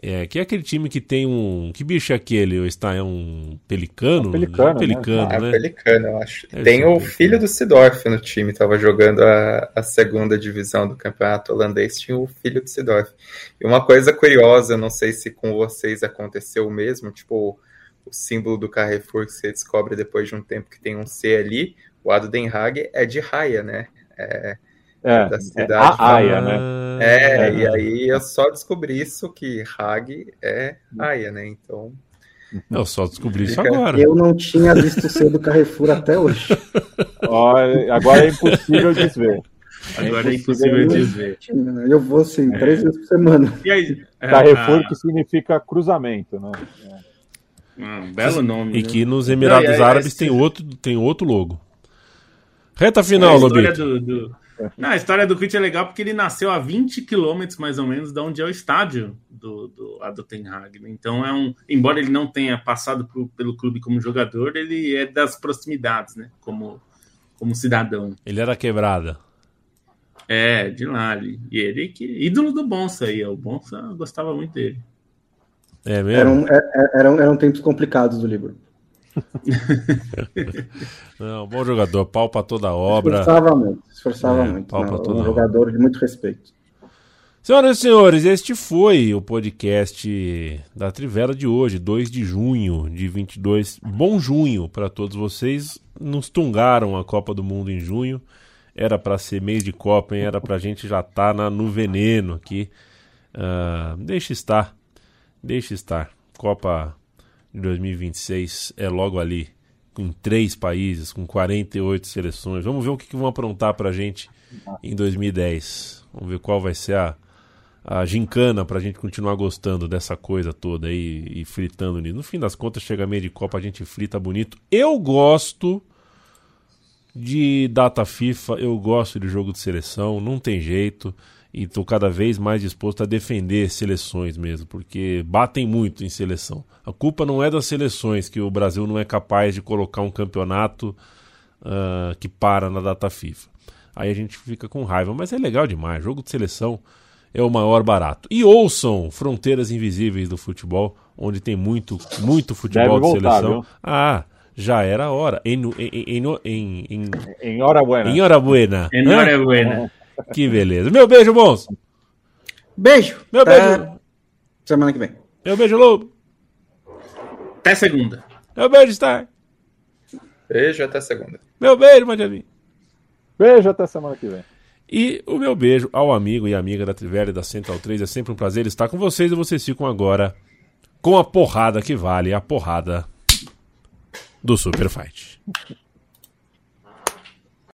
é, que é aquele time que tem um. Que bicho é aquele? Está é um pelicano? É um pelicano, né? pelicano, né? É né? É pelicano, eu acho. É, tem o filho do Sidorf no time, estava jogando a, a, segunda divisão do campeonato holandês, tinha o filho do Sidorf. E uma coisa curiosa, não sei se com vocês aconteceu o mesmo, tipo, o símbolo do Carrefour que você descobre depois de um tempo que tem um C ali, o Ado Den Haag é de raia, né? É, é, da cidade. É a Aya, né? É, é, e aí eu só descobri isso, que Hag é Aya, né? Então. Eu só descobri isso agora. Eu não tinha visto o C do Carrefour até hoje. Olha, agora é impossível desver. Agora é impossível desver. Eu vou assim, é. três vezes por semana. E aí? Carrefour que significa cruzamento, né? Um belo nome. E né? que nos Emirados não, Árabes tem, outro, tem outro logo. Reta final, é Lobito. Do, do, não, a história do Kurt é legal porque ele nasceu a 20 quilômetros, mais ou menos, de onde é o estádio do, do, do Ten Hag. Né? Então, é um, embora ele não tenha passado por, pelo clube como jogador, ele é das proximidades, né? Como, como cidadão. Ele era quebrada. É, de lá. E ele que. ídolo do Bonsa aí. O Bonsa gostava muito dele. É mesmo? Eram, é, é, eram, eram tempos complicados do livro. Não, bom jogador, pau para toda a obra. Esforçava muito, esforçava é, muito. Não, um jogador de muito respeito. Senhoras e senhores, este foi o podcast da Trivela de hoje, 2 de junho de 22. Bom junho para todos vocês. Nos tungaram a Copa do Mundo em junho. Era para ser mês de Copa, hein? era para a gente já estar tá no veneno aqui. Uh, deixa estar, deixa estar. Copa de 2026 é logo ali, com três países, com 48 seleções. Vamos ver o que, que vão aprontar para a gente em 2010. Vamos ver qual vai ser a, a gincana para a gente continuar gostando dessa coisa toda aí e fritando nisso. No fim das contas, chega meio de Copa, a gente frita bonito. Eu gosto de data FIFA, eu gosto de jogo de seleção, não tem jeito e estou cada vez mais disposto a defender seleções mesmo, porque batem muito em seleção. A culpa não é das seleções que o Brasil não é capaz de colocar um campeonato uh, que para na data FIFA. Aí a gente fica com raiva, mas é legal demais. Jogo de seleção é o maior barato. E ouçam Fronteiras Invisíveis do Futebol, onde tem muito, muito futebol Deve de voltar, seleção. Viu? Ah, já era a hora. Em, em, em, em, em, em hora buena. Em hora buena. Em hora buena. Que beleza. Meu beijo, bons. Beijo. Meu beijo. Semana que vem. Meu beijo, Lobo. Até segunda. Meu beijo, Star. Beijo até segunda. Meu beijo, Madiavi. Beijo até semana que vem. E o meu beijo ao amigo e amiga da Trivela e da Central 3. É sempre um prazer estar com vocês e vocês ficam agora com a porrada que vale a porrada do Super Fight.